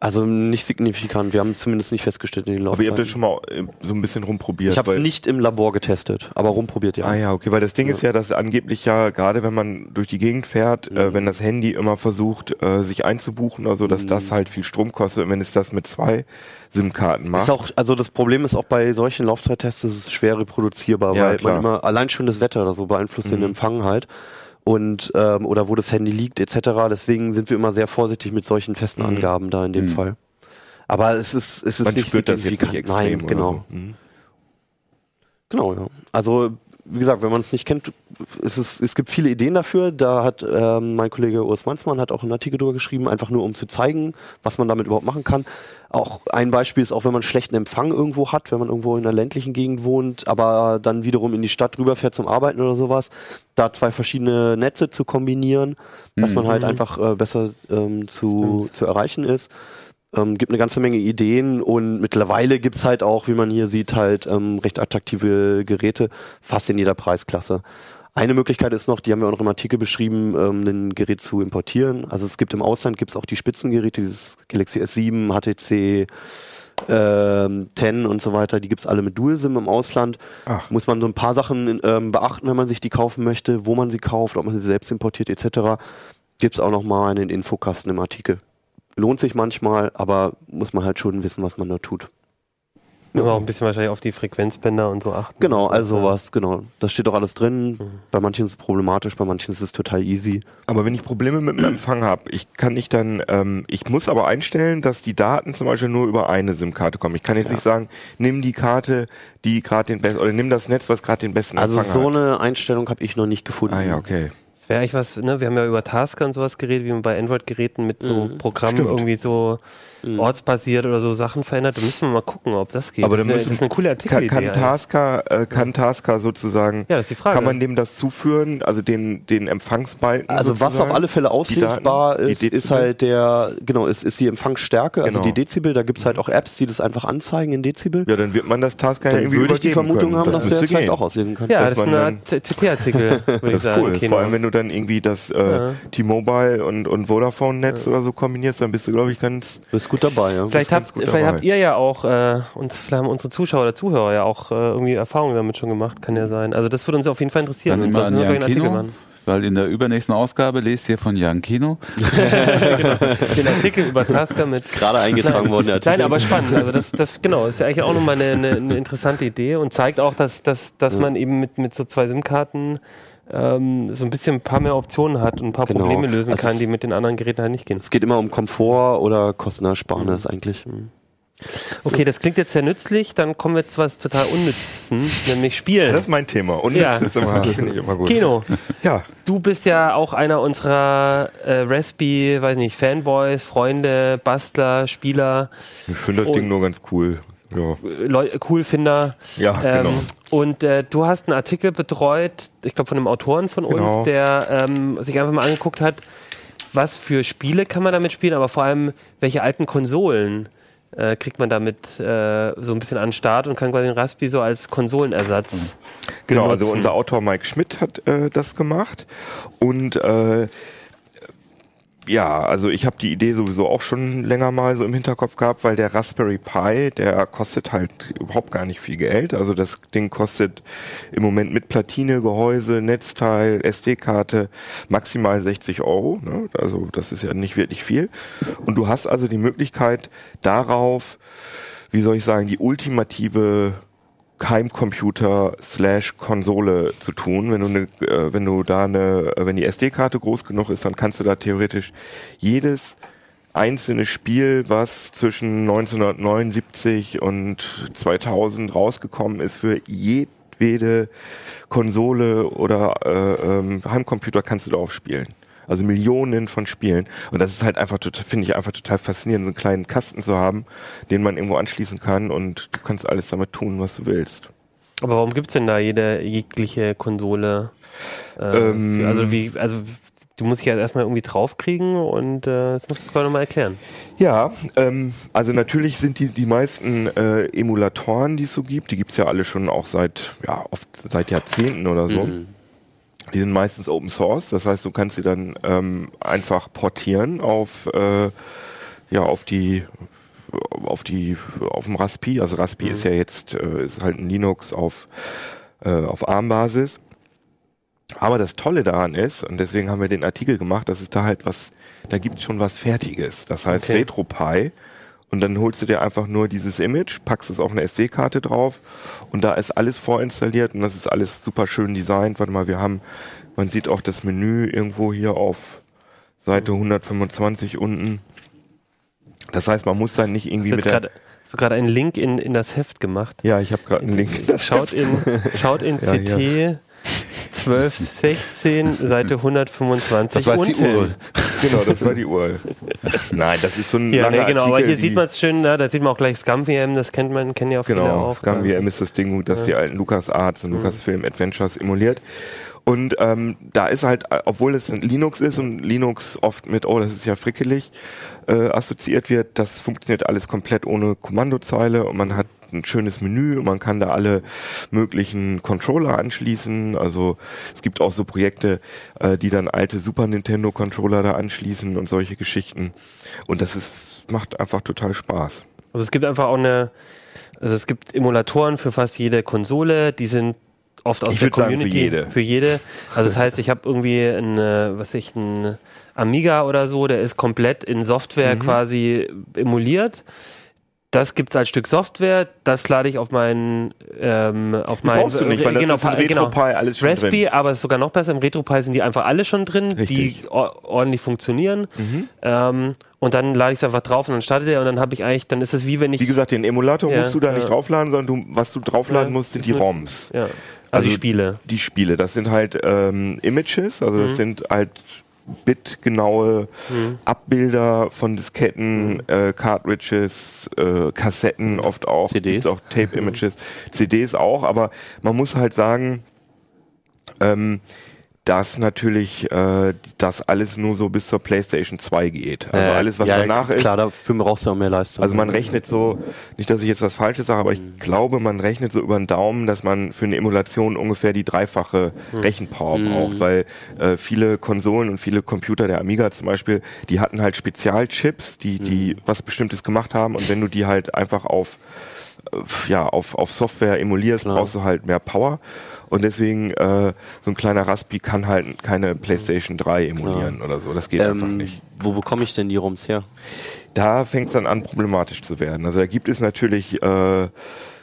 Speaker 4: Also nicht signifikant, wir haben zumindest nicht festgestellt in den
Speaker 5: Aber ihr habt das
Speaker 4: Laufzeiten.
Speaker 5: schon mal äh, so ein bisschen rumprobiert.
Speaker 4: Ich habe es nicht im Labor getestet, aber rumprobiert ja.
Speaker 5: Ah ja, okay, weil das Ding ist ja, dass angeblich ja, gerade wenn man durch die Gegend fährt,
Speaker 4: Mhm.
Speaker 5: äh, wenn das Handy immer versucht, äh, sich einzubuchen oder so, dass das halt viel Strom kostet, und wenn es das mit zwei SIM-Karten macht.
Speaker 4: Ist auch, also das Problem ist auch bei solchen Laufzeittests, es ist schwer reproduzierbar,
Speaker 5: Ja,
Speaker 4: weil
Speaker 5: klar.
Speaker 4: man immer allein schon das Wetter oder so beeinflusst den
Speaker 5: Mhm.
Speaker 4: Empfang halt und ähm, oder wo das Handy liegt etc. Deswegen sind wir immer sehr vorsichtig mit solchen festen
Speaker 5: Mhm.
Speaker 4: Angaben da in dem
Speaker 6: Mhm.
Speaker 4: Fall. Aber es ist es ist
Speaker 5: man
Speaker 4: nicht
Speaker 5: spürt das jetzt nicht extrem
Speaker 4: Nein, genau.
Speaker 5: so. Mhm.
Speaker 4: Genau, ja. Also, wie gesagt, wenn man es nicht kennt, es, ist, es gibt viele Ideen dafür. Da hat ähm, mein Kollege Urs Manzmann hat auch einen Artikel drüber geschrieben, einfach nur um zu zeigen, was man damit überhaupt machen kann. Auch ein Beispiel ist auch, wenn man schlechten Empfang irgendwo hat, wenn man irgendwo in einer ländlichen Gegend wohnt, aber dann wiederum in die Stadt rüberfährt zum Arbeiten oder sowas, da zwei verschiedene Netze zu kombinieren, dass man halt einfach äh, besser ähm, zu, zu erreichen ist. Ähm, gibt eine ganze Menge Ideen und mittlerweile gibt's halt auch, wie man hier sieht, halt ähm, recht attraktive Geräte, fast in jeder Preisklasse. Eine Möglichkeit ist noch, die haben wir auch noch im Artikel beschrieben, ähm, ein Gerät zu importieren. Also es gibt im Ausland gibt's auch die Spitzengeräte, dieses Galaxy S7, HTC ähm, 10 und so weiter, die gibt's alle mit Dual-SIM im Ausland.
Speaker 5: Ach.
Speaker 4: Muss man so ein paar Sachen ähm, beachten, wenn man sich die kaufen möchte, wo man sie kauft, ob man sie selbst importiert etc. Gibt's auch noch mal einen Infokasten im Artikel. Lohnt sich manchmal, aber muss man halt schon wissen, was man da tut.
Speaker 2: Wir auch ein bisschen wahrscheinlich auf die Frequenzbänder und so achten.
Speaker 4: Genau, also
Speaker 2: Ja.
Speaker 4: was, genau. Das steht auch alles drin.
Speaker 2: Mhm.
Speaker 4: Bei manchen ist es problematisch, bei manchen ist es total easy.
Speaker 5: Aber wenn ich Probleme mit dem *clears throat* Empfang habe, ich kann nicht dann, ähm, ich muss aber einstellen, dass die Daten zum Beispiel nur über eine SIM-Karte kommen. Ich kann jetzt nicht sagen, nimm die Karte, die gerade den besten, oder nimm das Netz, was gerade den besten
Speaker 4: Also
Speaker 5: Empfang
Speaker 4: so
Speaker 5: hat.
Speaker 4: eine Einstellung habe ich noch nicht gefunden.
Speaker 5: Ah ja, okay.
Speaker 2: Das wäre eigentlich was, ne? Wir haben ja über Tasker und sowas geredet, wie man bei Android-Geräten mit so
Speaker 4: Mhm.
Speaker 2: Programmen
Speaker 5: Stimmt.
Speaker 2: irgendwie so
Speaker 4: Mhm.
Speaker 2: ortsbasiert oder so Sachen verändert. Da müssen wir mal gucken, ob das geht.
Speaker 5: Aber
Speaker 2: das,
Speaker 5: müssen-
Speaker 2: das ist eine coole
Speaker 5: Kann,
Speaker 2: Artikelidee.
Speaker 5: kann
Speaker 2: eigentlich.
Speaker 5: Tasker, äh, kann Tasker sozusagen,
Speaker 2: ja, das ist die Frage.
Speaker 5: kann man dem das zuführen, also den, den Empfangsbalken
Speaker 4: Also was auf alle Fälle auslesbar ist, ist halt der, genau, ist, ist die Empfangsstärke, also
Speaker 5: Genau.
Speaker 4: die Dezibel. Da gibt's halt auch Apps, die das einfach anzeigen in Dezibel.
Speaker 5: Ja, dann wird man das Tasker ja
Speaker 4: Dann
Speaker 5: irgendwie
Speaker 4: würde ich die Vermutung
Speaker 5: können.
Speaker 4: haben, dass der das vielleicht
Speaker 5: gehen.
Speaker 4: auch auslesen kann.
Speaker 2: ja,
Speaker 5: dass
Speaker 2: das ist Art CT-Artikel, *laughs* würde ich
Speaker 5: Das ist
Speaker 2: sagen.
Speaker 5: cool. Vor allem, wenn du dann irgendwie das äh. T-Mobile und, und Vodafone-Netz oder so kombinierst, dann bist du, glaube ich, ganz.
Speaker 4: Gut dabei, ja.
Speaker 2: Vielleicht, habt,
Speaker 5: gut
Speaker 2: vielleicht
Speaker 5: dabei.
Speaker 2: habt ihr ja auch, äh, und vielleicht haben unsere Zuschauer oder Zuhörer ja auch äh, irgendwie Erfahrungen damit schon gemacht, kann ja sein. Also das würde uns auf jeden Fall interessieren.
Speaker 6: Dann immer an Jan Kino,
Speaker 2: machen.
Speaker 6: weil in der übernächsten Ausgabe lest ihr von Jan Kino. *laughs*
Speaker 2: Den Artikel über Tasker mit
Speaker 4: Gerade eingetragen worden, der Artikel.
Speaker 2: Nein, aber spannend. Also das, das genau, ist ja eigentlich auch nochmal eine, eine, eine interessante Idee und zeigt auch, dass, dass, dass
Speaker 4: Ja.
Speaker 2: man eben mit, mit so zwei SIM-Karten ähm, so ein bisschen ein paar mehr Optionen hat und ein paar
Speaker 4: Genau.
Speaker 2: Probleme lösen
Speaker 4: Also
Speaker 2: kann, die mit den anderen Geräten halt nicht gehen.
Speaker 4: Es geht immer um Komfort oder Kostenersparnis
Speaker 2: Mhm.
Speaker 4: eigentlich.
Speaker 2: Okay, das klingt jetzt sehr nützlich, dann kommen wir zu was total Unnützen, nämlich Spielen.
Speaker 5: Das ist mein Thema. Und
Speaker 2: Ja.
Speaker 5: das ist immer, *laughs* finde ich immer gut.
Speaker 2: Kino,
Speaker 5: Ja.
Speaker 2: du bist ja auch einer unserer äh, Raspi, weiß nicht, Fanboys, Freunde, Bastler, Spieler.
Speaker 5: Ich finde das
Speaker 2: Und-
Speaker 5: Ding nur ganz cool. Ja,
Speaker 2: Coolfinder.
Speaker 5: ja
Speaker 2: Ähm,
Speaker 5: genau.
Speaker 2: Und äh, du hast einen Artikel betreut, ich glaube von einem Autoren von uns,
Speaker 5: Genau.
Speaker 2: der ähm, sich einfach mal angeguckt hat, was für Spiele kann man damit spielen, aber vor allem, welche alten Konsolen äh, kriegt man damit äh, so ein bisschen an den Start und kann quasi den Raspi so als Konsolenersatz.
Speaker 5: Genau, also
Speaker 2: benutzen.
Speaker 5: unser Autor Mike Schmidt hat äh, das gemacht und äh, ja, also ich habe die Idee sowieso auch schon länger mal so im Hinterkopf gehabt, weil der Raspberry Pi, der kostet halt überhaupt gar nicht viel Geld. Also das Ding kostet im Moment mit Platine, Gehäuse, Netzteil, SD-Karte maximal 60 Euro. Ne? Also das ist ja nicht wirklich viel. Und du hast also die Möglichkeit darauf, wie soll ich sagen, die ultimative Heimcomputer slash Konsole zu tun. Wenn du ne, äh, wenn du da eine, äh, wenn die SD-Karte groß genug ist, dann kannst du da theoretisch jedes einzelne Spiel, was zwischen 1979 und 2000 rausgekommen ist, für jedwede Konsole oder äh, ähm, Heimcomputer kannst du darauf spielen. Also Millionen von Spielen. Und das ist halt einfach, finde ich einfach total faszinierend, so einen kleinen Kasten zu haben, den man irgendwo anschließen kann und du kannst alles damit tun, was du willst.
Speaker 2: Aber warum gibt's denn da jede jegliche Konsole? Äh,
Speaker 5: Ähm,
Speaker 2: für- also wie, also du musst dich ja erstmal irgendwie draufkriegen und äh, das musst du gerade nochmal erklären.
Speaker 5: Ja, ähm, also natürlich sind die, die meisten äh, Emulatoren, die es so gibt, die gibt's ja alle schon auch seit, ja, oft seit Jahrzehnten oder so. Die sind meistens Open Source, das heißt, du kannst sie dann ähm, einfach portieren auf, äh, ja, auf die auf die auf dem Raspi. Also Raspi ist ja jetzt äh, ist halt ein Linux auf äh, auf ARM-Basis. Aber das Tolle daran ist, und deswegen haben wir den Artikel gemacht, dass es da halt was, da gibt schon was Fertiges. Das heißt
Speaker 2: Okay.
Speaker 5: RetroPie. Und dann holst du dir einfach nur dieses Image, packst es auf eine SD-Karte drauf und da ist alles vorinstalliert und das ist alles super schön designt. Warte mal, wir haben, man sieht auch das Menü irgendwo hier auf Seite 125 unten. Das heißt, man muss dann nicht irgendwie mit
Speaker 2: du
Speaker 5: der,
Speaker 2: du gerade einen Link in, in das Heft gemacht?
Speaker 5: ja, ich habe gerade einen Link.
Speaker 2: Schaut in, *laughs* schaut in
Speaker 5: Ja,
Speaker 2: CT 1216, Seite 125.
Speaker 6: Das war die
Speaker 2: unten.
Speaker 5: Genau, das war die URL. Nein, das ist so ein
Speaker 2: Ja, nee, genau, aber
Speaker 5: Artikel,
Speaker 2: hier sieht man es schön, ne? da sieht man auch gleich ScumVM, das kennt man, kennen ja auch viele
Speaker 5: Genau,
Speaker 2: auch.
Speaker 5: ScumVM ist das Ding, das die alten LucasArts
Speaker 2: Mhm.
Speaker 5: und Lucasfilm Adventures emuliert. Und ähm, da ist halt, obwohl es ein Linux ist und Linux oft mit, oh, das ist ja frickelig, äh, assoziiert wird, das funktioniert alles komplett ohne Kommandozeile und man hat ein schönes Menü und man kann da alle möglichen Controller anschließen. Also es gibt auch so Projekte, äh, die dann alte Super Nintendo Controller da anschließen und solche Geschichten. Und das ist, macht einfach total Spaß.
Speaker 2: Also es gibt einfach auch eine, also es gibt Emulatoren für fast jede Konsole, die sind oft aus
Speaker 5: Ich
Speaker 2: der
Speaker 5: würd sagen, für
Speaker 2: Community.
Speaker 5: jede.
Speaker 2: Für jede. Also das heißt, ich habe irgendwie ein, äh, was ich, ein Amiga oder so, der ist komplett in Software
Speaker 5: Mhm.
Speaker 2: quasi emuliert. Das gibt's als Stück Software, das lade ich auf meinen, ähm, auf meinen,
Speaker 5: brauchst du nicht, weil das ist in
Speaker 2: genau.
Speaker 5: RetroPie alles schon
Speaker 2: Raspi,
Speaker 5: drin.
Speaker 2: aber es ist sogar noch besser, im RetroPie sind die einfach alle schon drin,
Speaker 5: Richtig.
Speaker 2: die or ordentlich funktionieren.
Speaker 5: Mhm.
Speaker 2: Ähm, und dann lade ich es einfach drauf und dann startet er und dann habe ich eigentlich, dann ist es wie wenn ich
Speaker 5: Wie gesagt, den Emulator
Speaker 2: Ja,
Speaker 5: musst du da
Speaker 2: ja.
Speaker 5: nicht draufladen, sondern du, was du draufladen
Speaker 2: Ja.
Speaker 5: musst, sind die
Speaker 2: Mhm.
Speaker 5: ROMs.
Speaker 2: Ja. Also,
Speaker 5: Also
Speaker 2: die Spiele.
Speaker 5: Die Spiele, das sind halt ähm, Images, also
Speaker 2: Mhm.
Speaker 5: das sind halt bitgenaue Abbilder von Disketten, äh, Cartridges, äh, Kassetten oft auch,
Speaker 4: CDs.
Speaker 5: Auch Tape-Images, CDs auch, aber man muss halt sagen, ähm, dass natürlich äh, das alles nur so bis zur PlayStation 2 geht. Also
Speaker 4: Äh,
Speaker 5: alles, was
Speaker 4: ja,
Speaker 5: danach ist,
Speaker 4: Klar, dafür brauchst du auch mehr Leistung.
Speaker 5: also man rechnet so, nicht, dass ich jetzt was Falsches sage, aber ich glaube, man rechnet so über den Daumen, dass man für eine Emulation ungefähr die dreifache Rechenpower braucht, weil äh, viele Konsolen und viele Computer, der Amiga zum Beispiel, die hatten halt Spezialchips, die, die was Bestimmtes gemacht haben und wenn du die halt einfach auf äh, ja, auf, auf Software emulierst,
Speaker 4: Klar.
Speaker 5: brauchst du halt mehr Power. Und deswegen, äh, so ein kleiner Raspi kann halt keine PlayStation 3 emulieren oder so. Das geht einfach
Speaker 4: ähm,
Speaker 5: nicht
Speaker 4: Wo bekomme ich denn die ROMs her?
Speaker 5: da fängt es dann an, problematisch zu werden. Also da gibt es natürlich äh,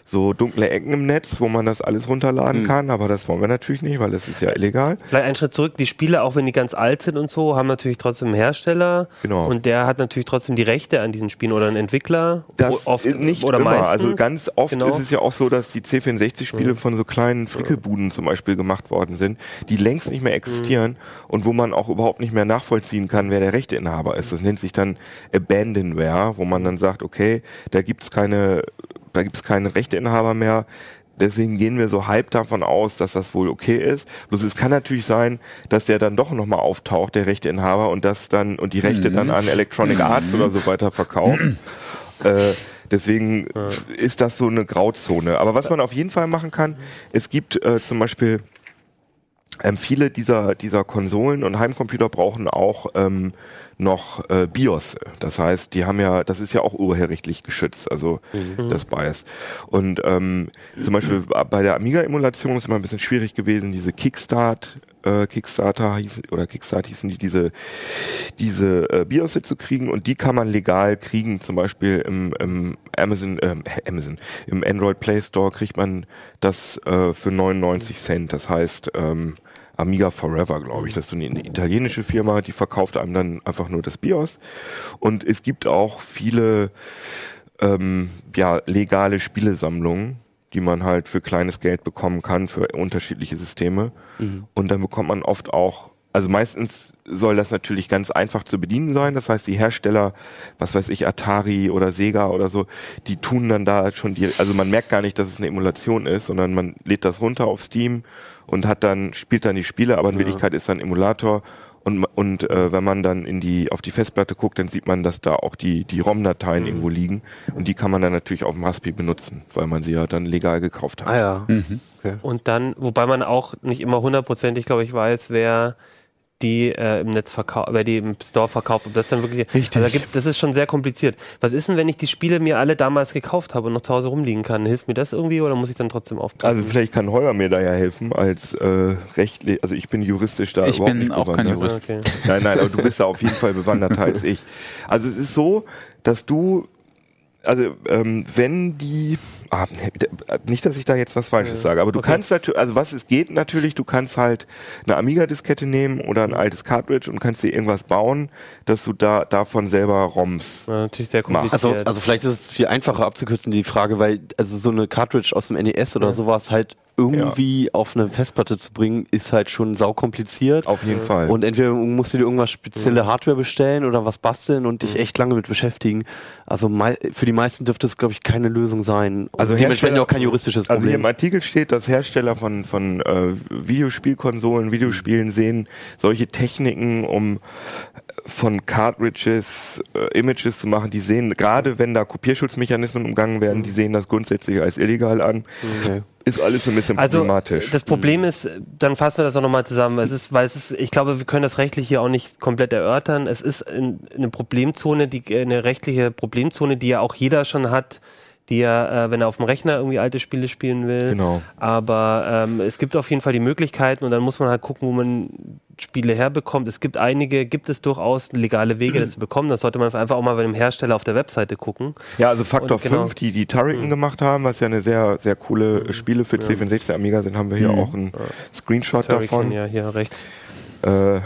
Speaker 5: so dunkle Ecken im Netz, wo man das alles runterladen
Speaker 4: Hm.
Speaker 5: kann, aber das wollen wir natürlich nicht, weil das ist ja illegal.
Speaker 2: Vielleicht einen Schritt zurück, die Spiele, auch wenn die ganz alt sind und so, haben natürlich trotzdem einen Hersteller.
Speaker 5: Genau.
Speaker 2: Und der hat natürlich trotzdem die Rechte an diesen Spielen oder einen Entwickler.
Speaker 5: Das
Speaker 2: oft,
Speaker 5: ist nicht
Speaker 2: oder
Speaker 5: immer.
Speaker 2: meistens.
Speaker 5: Also ganz oft
Speaker 2: Genau.
Speaker 5: ist es ja auch so, dass die C64-Spiele von so kleinen Frickelbuden zum Beispiel gemacht worden sind, die längst nicht mehr existieren und wo man auch überhaupt nicht mehr nachvollziehen kann, wer der Rechteinhaber ist. Das nennt sich dann Abandonware, wo man dann sagt, okay, da gibt's keine da gibt es keine Rechteinhaber mehr. Deswegen gehen wir so halb davon aus, dass das wohl okay ist. Bloß es kann natürlich sein, dass der dann doch nochmal auftaucht, der Rechteinhaber, und das dann und die Rechte dann an Electronic Arts oder so weiter verkauft. äh, deswegen ist das so eine Grauzone. Aber was man auf jeden Fall machen kann, es gibt äh, zum Beispiel ähm, viele dieser, dieser Konsolen und Heimcomputer brauchen auch ähm, noch äh, BIOS. Das heißt, die haben ja, das ist ja auch urheberrechtlich geschützt, also das BIOS. Und ähm, zum Beispiel bei der Amiga-Emulation ist immer ein bisschen schwierig gewesen, diese Kickstart, äh, Kickstarter hieß, oder Kickstart hießen die, diese, diese äh, BIOS zu kriegen und die kann man legal kriegen, zum Beispiel im, im Amazon, ähm, Amazon, im Android Play Store kriegt man das äh, für 99 Cent. Das heißt, ähm, Amiga Forever, glaube ich. Das ist so eine italienische Firma, die verkauft einem dann einfach nur das BIOS. Und es gibt auch viele ähm, ja, legale Spielesammlungen, die man halt für kleines Geld bekommen kann für unterschiedliche Systeme. Und dann bekommt man oft auch, also meistens soll das natürlich ganz einfach zu bedienen sein. Das heißt, die Hersteller, was weiß ich, Atari oder Sega oder so, die tun dann da schon die, also man merkt gar nicht, dass es eine Emulation ist, sondern man lädt das runter auf Steam und hat dann, spielt dann die Spiele, aber in Wirklichkeit ist dann Emulator. Und, und äh, wenn man dann in die auf die Festplatte guckt, dann sieht man, dass da auch die die ROM-Dateien irgendwo liegen und die kann man dann natürlich auf dem Raspberry benutzen, weil man sie ja dann legal gekauft hat.
Speaker 4: Ah ja. Okay.
Speaker 2: Und dann, wobei man auch nicht immer hundertprozentig, glaube ich, weiß, wer die äh, im Netz verkauft, wer die im Store verkauft, ob das dann wirklich.
Speaker 5: Richtig.
Speaker 2: Also da gibt, das ist schon sehr kompliziert. Was ist denn, wenn ich die Spiele mir alle damals gekauft habe und noch zu Hause rumliegen kann? Hilft mir das irgendwie oder muss ich dann trotzdem aufpassen?
Speaker 5: Also vielleicht kann Heuer mir da ja helfen als äh, rechtlich, also ich bin juristisch da
Speaker 6: Ich
Speaker 5: überhaupt
Speaker 6: bin
Speaker 5: nicht
Speaker 6: auch kein
Speaker 5: bewandert.
Speaker 6: Jurist.
Speaker 2: okay.
Speaker 5: Nein, nein, aber du bist da auf jeden Fall bewanderter *laughs* als ich. Also es ist so, dass du, also ähm, wenn die, ah, nicht, dass ich da jetzt was Falsches sage, aber du
Speaker 2: Okay.
Speaker 5: kannst natürlich, also was es geht natürlich, du kannst halt eine Amiga-Diskette nehmen oder ein altes Cartridge und kannst dir irgendwas bauen, dass du da davon selber ROMs.
Speaker 2: Ja, natürlich sehr
Speaker 5: Mach.
Speaker 2: kompliziert.
Speaker 4: Also, also vielleicht ist es viel einfacher abzukürzen, die Frage, weil also so eine Cartridge aus dem NES oder sowas halt irgendwie auf eine Festplatte zu bringen, ist halt schon saukompliziert.
Speaker 5: Auf jeden Fall.
Speaker 4: Und entweder musst du dir irgendwas spezielle Hardware bestellen oder was basteln und dich echt lange mit beschäftigen. Also für die meisten dürfte es, glaube ich, keine Lösung sein. Und
Speaker 5: Also
Speaker 4: dementsprechend auch kein juristisches
Speaker 5: Also hier
Speaker 4: Problem.
Speaker 5: im Artikel steht, dass Hersteller von, von äh, Videospielkonsolen, Videospielen sehen solche Techniken, um von Cartridges äh, Images zu machen, die sehen, gerade wenn da Kopierschutzmechanismen umgangen werden, die sehen das grundsätzlich als illegal an.
Speaker 4: Okay.
Speaker 5: Ist alles so ein bisschen
Speaker 2: Also
Speaker 5: problematisch.
Speaker 2: das Problem ist, dann fassen wir das auch nochmal zusammen. Es ist, weil es ist, ich glaube, wir können das rechtlich hier auch nicht komplett erörtern. Es ist in, eine Problemzone, die eine rechtliche Problemzone, die ja auch jeder schon hat, die ja, äh, wenn er auf dem Rechner irgendwie alte Spiele spielen will.
Speaker 5: Genau.
Speaker 2: Aber ähm, es gibt auf jeden Fall die Möglichkeiten und dann muss man halt gucken, wo man Spiele herbekommt. Es gibt einige, gibt es durchaus legale Wege, das zu bekommen. Das sollte man einfach auch mal bei dem Hersteller auf der Webseite gucken.
Speaker 5: Ja, also Faktor
Speaker 2: Und genau.
Speaker 5: 5, die die Turrican gemacht haben, was ja eine sehr, sehr coole Spiele für C64 Amiga sind, haben wir hier auch einen Screenshot
Speaker 2: Turrican,
Speaker 5: davon.
Speaker 2: ja, hier rechts.
Speaker 5: Äh,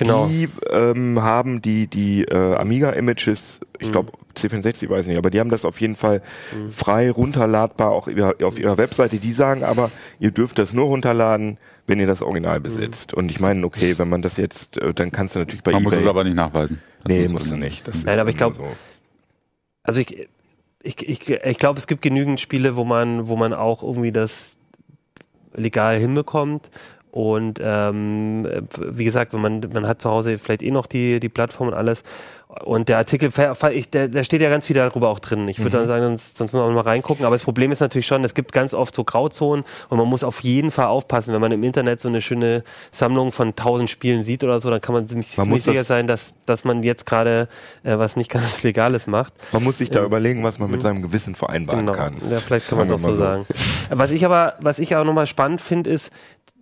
Speaker 2: Genau.
Speaker 5: Die ähm, haben die, die äh, Amiga-Images, ich
Speaker 2: Mhm.
Speaker 5: glaube C64 weiß ich nicht, aber die haben das auf jeden Fall frei runterladbar auch auf ihrer Webseite. Die sagen aber, ihr dürft das nur runterladen, wenn ihr das Original
Speaker 2: Mhm.
Speaker 5: besitzt. Und ich meine, okay, wenn man das jetzt, äh, dann kannst du natürlich bei
Speaker 6: Man muss
Speaker 5: eBay...
Speaker 6: es aber nicht nachweisen. Das
Speaker 5: nee,
Speaker 6: muss
Speaker 5: musst du nicht. Das
Speaker 2: Nein,
Speaker 5: ist
Speaker 2: aber ich
Speaker 5: immer
Speaker 2: glaub,
Speaker 5: so.
Speaker 2: Also ich, ich, ich, ich glaube, es gibt genügend Spiele, wo man, wo man auch irgendwie das legal hinbekommt. Und ähm, wie gesagt, wenn man, man hat zu Hause vielleicht eh noch die, die Plattform und alles. Und der Artikel, der, da steht ja ganz viel darüber auch drin. Ich würde dann sagen, sonst, sonst muss man mal reingucken. Aber das Problem ist natürlich schon, es gibt ganz oft so Grauzonen und man muss auf jeden Fall aufpassen. Wenn man im Internet so eine schöne Sammlung von tausend Spielen sieht oder so, dann kann man ziemlich,
Speaker 5: Man
Speaker 2: ziemlich
Speaker 5: muss das-
Speaker 2: sicher sein, dass, dass man jetzt gerade äh, was nicht ganz *laughs* Legales macht.
Speaker 5: Man muss sich da überlegen, was man mit seinem Gewissen vereinbaren kann.
Speaker 2: Genau. Ja, vielleicht kann man
Speaker 5: Sagen
Speaker 2: so
Speaker 5: mal
Speaker 2: sagen. Was ich aber, was ich auch nochmal spannend finde, ist,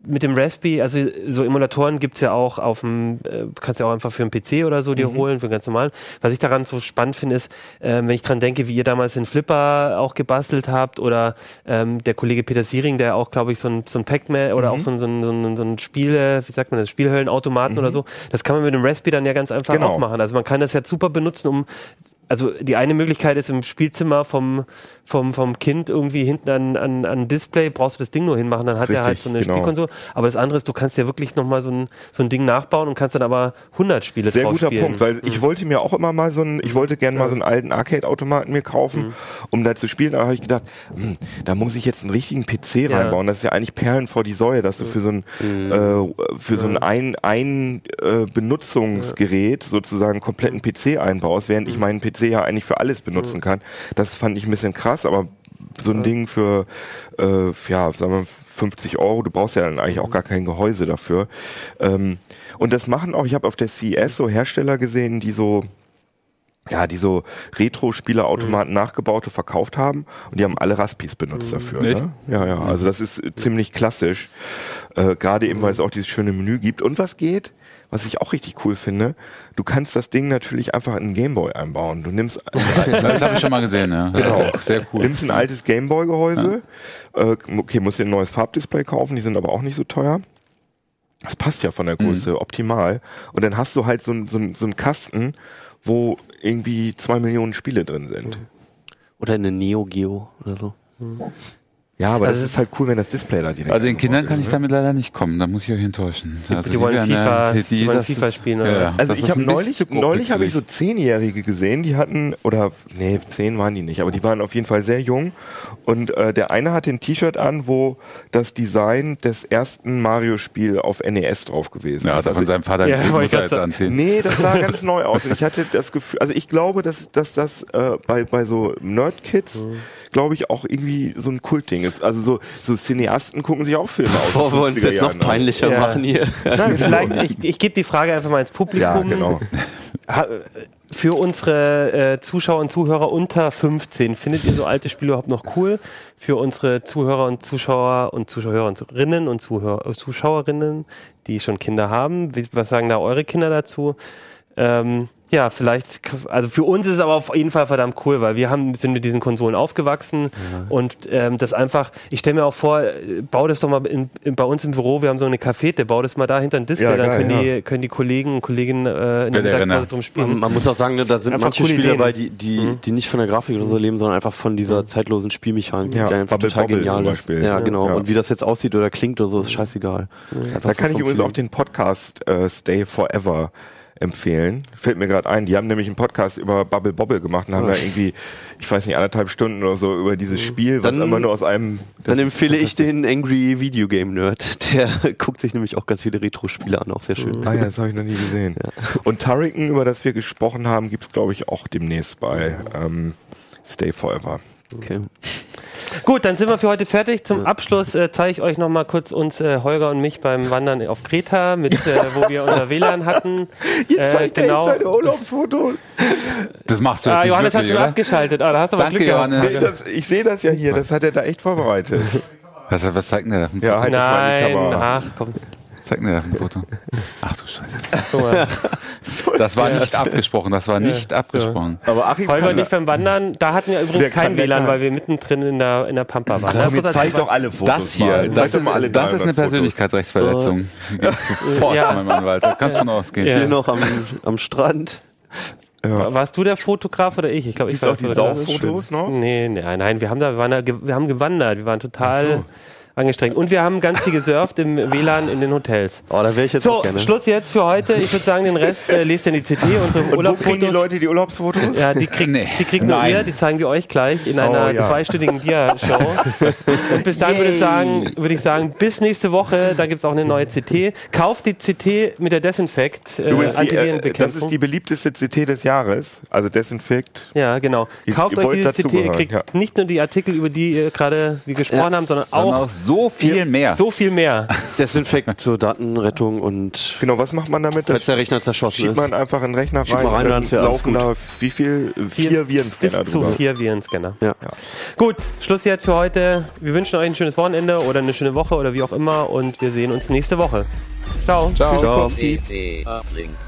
Speaker 2: mit dem Raspberry, also so Emulatoren gibt's ja auch auf dem, äh, kannst ja auch einfach für einen PC oder so dir holen, für ganz normal. Was ich daran so spannend finde, ist, ähm, wenn ich dran denke, wie ihr damals den Flipper auch gebastelt habt oder ähm, der Kollege Peter Siering, der auch, glaube ich, so ein, so ein Pac-Man oder auch so ein, so ein, so ein, so ein Spiele, wie sagt man das, Spielhöllenautomaten oder so, das kann man mit dem Raspberry dann ja ganz einfach
Speaker 5: Genau.
Speaker 2: auch machen. Also man kann das jetzt super benutzen, um also die eine Möglichkeit ist im Spielzimmer vom, vom, vom Kind irgendwie hinten an, an, an Display, brauchst du das Ding nur hinmachen, dann hat er halt
Speaker 5: Richtig,
Speaker 2: so eine
Speaker 5: genau.
Speaker 2: Spielkonsole. Aber das andere ist, du kannst ja wirklich nochmal so ein, so ein Ding nachbauen und kannst dann aber 100 Spiele
Speaker 5: Sehr guter
Speaker 2: spielen.
Speaker 5: Punkt, weil ich wollte mir auch immer mal so einen, ich wollte gerne mal so einen alten Arcade-Automaten mir kaufen, um da zu spielen. Da habe ich gedacht, hm, da muss ich jetzt einen richtigen PC
Speaker 2: Ja.
Speaker 5: reinbauen. Das ist ja eigentlich Perlen vor die Säue, dass du für so ein, äh, für so ein ein, ein äh, Benutzungsgerät sozusagen einen kompletten PC einbaust, während ich meinen PC ja eigentlich für alles benutzen kann. Das fand ich ein bisschen krass, aber so ein Ding für, äh, ja, sagen wir 50 Euro, du brauchst ja dann eigentlich auch gar kein Gehäuse dafür. Ähm, und das machen auch, ich habe auf der CES so Hersteller gesehen, die so ja, die so Retro-Spieleautomaten nachgebaute verkauft haben und die haben alle Raspis benutzt dafür.
Speaker 6: Echt?
Speaker 5: Ne? Ja, ja, also das ist ziemlich klassisch. Äh, Gerade eben, weil es auch dieses schöne Menü gibt. Und was geht, was ich auch richtig cool finde, du kannst das Ding natürlich einfach in einen Gameboy einbauen. Du nimmst, *laughs*
Speaker 6: Das habe ich schon mal gesehen, ja.
Speaker 5: Genau.
Speaker 6: Sehr cool.
Speaker 5: nimmst ein altes Gameboy-Gehäuse, äh, okay, musst dir ein neues Farbdisplay kaufen, die sind aber auch nicht so teuer. Das passt ja von der Größe optimal. Und dann hast du halt so, ein- so, ein- so einen Kasten, wo irgendwie zwei Millionen Spiele drin sind.
Speaker 4: Oder eine Neo Geo oder so.
Speaker 5: Ja, aber
Speaker 2: Also
Speaker 5: das ist halt cool, wenn das Display da direkt
Speaker 6: Also den Kindern
Speaker 5: ist,
Speaker 6: kann ich
Speaker 5: ne?
Speaker 6: damit leider nicht kommen. Da muss ich euch enttäuschen. Also
Speaker 2: die wollen FIFA
Speaker 6: äh,
Speaker 2: die wollen
Speaker 6: das
Speaker 2: FIFA
Speaker 6: ist-
Speaker 2: spielen, oder
Speaker 6: Ja.
Speaker 5: Also ich
Speaker 6: ist
Speaker 5: habe neulich, neulich habe ich so. Zehnjährige gesehen, die hatten, oder nee, zehn waren die nicht, aber die waren auf jeden Fall sehr jung. Und äh, der eine hatte ein T-Shirt an, wo das Design des ersten Mario-Spiel auf NES drauf gewesen
Speaker 6: Ja,
Speaker 5: ist.
Speaker 6: also von seinem Vater
Speaker 2: Ja,
Speaker 6: muss er jetzt anziehen.
Speaker 5: Nee, das sah ganz *laughs* neu aus. Und ich hatte das Gefühl, also ich glaube, dass, dass das äh, bei, bei so Nerd-Kids,
Speaker 2: Mhm.
Speaker 5: glaube ich, auch irgendwie so ein Kultding ist. Also so, so Cineasten gucken sich auch Filme aus. *laughs*
Speaker 4: Bevor wir uns
Speaker 5: 50er
Speaker 4: jetzt noch
Speaker 5: Jahren an.
Speaker 4: peinlicher
Speaker 2: Ja.
Speaker 4: machen hier. *laughs*
Speaker 2: Nein, *laughs* vielleicht, ich, ich gebe die Frage einfach mal ins Publikum.
Speaker 5: Ja, genau.
Speaker 2: Für unsere äh, Zuschauer und Zuhörer unter 15, findet ihr so alte Spiele überhaupt noch cool? Für unsere Zuhörer und Zuschauer und Zuschauerinnen und Zuhörer, äh, Zuschauerinnen, die schon Kinder haben, wie, was sagen da eure Kinder dazu? Ähm, ja, vielleicht, also für uns ist es aber auf jeden Fall verdammt cool, weil wir haben, sind mit diesen Konsolen aufgewachsen und ähm, das einfach, ich stelle mir auch vor, äh, bau das doch mal in, in, bei uns im Büro, wir haben so eine Cafete, bau das mal da hinter ein Display,
Speaker 5: Ja,
Speaker 2: dann
Speaker 5: geil,
Speaker 2: können,
Speaker 5: ja.
Speaker 2: die, können die Kollegen und Kolleginnen äh, in der
Speaker 6: Ja,
Speaker 2: Mittagspause drum spielen.
Speaker 4: Man, man muss auch sagen, ne, da sind
Speaker 2: Einfach
Speaker 4: manche
Speaker 2: coole
Speaker 4: Spiele dabei, die, die,
Speaker 2: Mhm.
Speaker 4: die nicht von der Grafik oder so leben, sondern einfach von dieser zeitlosen Spielmechanik,
Speaker 5: Ja,
Speaker 4: die einfach
Speaker 5: Bubble
Speaker 4: total
Speaker 5: Bobble
Speaker 4: genial
Speaker 5: zum
Speaker 4: ist. Ja, genau.
Speaker 5: Ja.
Speaker 4: Und wie das jetzt aussieht oder klingt oder so, ist scheißegal. Einfach
Speaker 5: Da
Speaker 4: so
Speaker 5: kann ich übrigens auch den Podcast äh, Stay Forever empfehlen. Fällt mir gerade ein. Die haben nämlich einen Podcast über Bubble Bobble gemacht und haben da irgendwie, ich weiß nicht, anderthalb Stunden oder so über dieses Spiel, was
Speaker 4: Dann-
Speaker 5: immer nur aus einem.
Speaker 4: Dann empfehle ich den Angry Video Game Nerd. *laughs* Der guckt sich nämlich auch ganz viele Retro-Spiele an, auch sehr schön.
Speaker 5: Ah ja, das habe ich noch nie gesehen. Und Turrican, über das wir gesprochen haben, gibt's glaube ich, auch demnächst bei ähm, Stay Forever.
Speaker 4: Okay.
Speaker 2: Gut, dann sind wir für heute fertig. Zum Abschluss äh, zeige ich euch noch mal kurz uns, äh, Holger und mich beim Wandern auf Kreta, mit, äh, wo wir unser WLAN hatten. Äh, genau.
Speaker 5: Urlaubsfoto.
Speaker 6: Das machst du jetzt
Speaker 2: Ah,
Speaker 6: nicht
Speaker 2: Johannes hat
Speaker 6: wirklich,
Speaker 2: schon
Speaker 6: oder?
Speaker 2: abgeschaltet. Ah, da hast du aber
Speaker 6: Danke,
Speaker 2: Glück gehabt.
Speaker 6: Johannes.
Speaker 5: Nee, das, ich sehe das ja hier, das hat er da echt vorbereitet. *laughs*
Speaker 6: Was, was zeigt denn der
Speaker 5: Ja, halt
Speaker 2: Nein,
Speaker 5: Kamera.
Speaker 2: ach komm.
Speaker 6: Zeigt der da ein Foto? Ach du Scheiße. *laughs* Das war nicht abgesprochen, das war nicht abgesprochen.
Speaker 5: Aber Achim
Speaker 2: Holger ich beim Wandern, da hatten wir übrigens kein WLAN, weil wir mittendrin in der, in der Pampa waren.
Speaker 5: Komm,
Speaker 2: Ja,
Speaker 5: jetzt zeig doch alle Fotos
Speaker 6: Das hier,
Speaker 5: mal.
Speaker 6: das,
Speaker 5: Zeig
Speaker 6: ist,
Speaker 5: doch mal alle
Speaker 6: das ist
Speaker 5: 300
Speaker 6: eine. Persönlichkeitsrechtsverletzung. Die gehst sofort
Speaker 2: Ja.
Speaker 6: zu meinem Anwalt. Da kannst du von ausgehen.
Speaker 2: Ja.
Speaker 4: Hier noch am, am Strand.
Speaker 5: Ja.
Speaker 2: Warst du der Fotograf oder ich? Ich glaube, ich war
Speaker 5: auch die. Sauffotos noch?
Speaker 2: Nee, nee, nein, wir haben da, wir, waren da, wir haben gewandert, wir waren total angestrengt. Und wir haben ganz viel gesurft im WLAN in den Hotels.
Speaker 4: Oh, da wäre ich jetzt
Speaker 2: So,
Speaker 4: auch gerne.
Speaker 2: Schluss jetzt für heute. Ich würde sagen, den Rest äh, lest ihr in die CD, unsere
Speaker 5: Und wo kriegen die. Leute die Urlaubsfotos?
Speaker 2: Ja, die kriegt,
Speaker 6: Nee.
Speaker 2: die kriegt nur ihr, die zeigen wir euch gleich in einer
Speaker 5: Oh, ja.
Speaker 2: zweistündigen Dia-Show. Und bis dahin würde ich, sagen, würde ich sagen, bis nächste Woche, da gibt es auch eine neue CT. Kauft die CT mit der Desinfekt, äh,
Speaker 5: die, äh, das ist die beliebteste CT des Jahres, also Desinfekt.
Speaker 2: ja, genau. Kauft
Speaker 5: ihr
Speaker 2: euch diese CT, ihr kriegt
Speaker 5: ja.
Speaker 2: nicht nur die Artikel, über die ihr gerade wie gesprochen haben, sondern
Speaker 6: Sondern
Speaker 2: auch
Speaker 6: auch so viel mehr.
Speaker 2: so viel mehr.
Speaker 4: Desinfekt zur Datenrettung und
Speaker 5: Genau, was macht man damit?
Speaker 4: als der Rechner zerschossen
Speaker 5: schiebt
Speaker 4: ist.
Speaker 5: man einfach in den Rechner
Speaker 4: Schiebt
Speaker 5: rein,
Speaker 4: rein,
Speaker 5: und
Speaker 4: dann ja
Speaker 5: laufen da wie viel? Vier,
Speaker 2: Bis
Speaker 5: Virenscanner
Speaker 2: zu
Speaker 5: drüber.
Speaker 2: vier Virenscanner.
Speaker 4: Ja.
Speaker 2: Gut, Schluss jetzt für heute. Wir wünschen euch ein schönes Wochenende oder eine schöne Woche oder wie auch immer und wir sehen uns nächste Woche. Ciao.
Speaker 6: Ciao.
Speaker 4: Ciao.
Speaker 7: Uplink.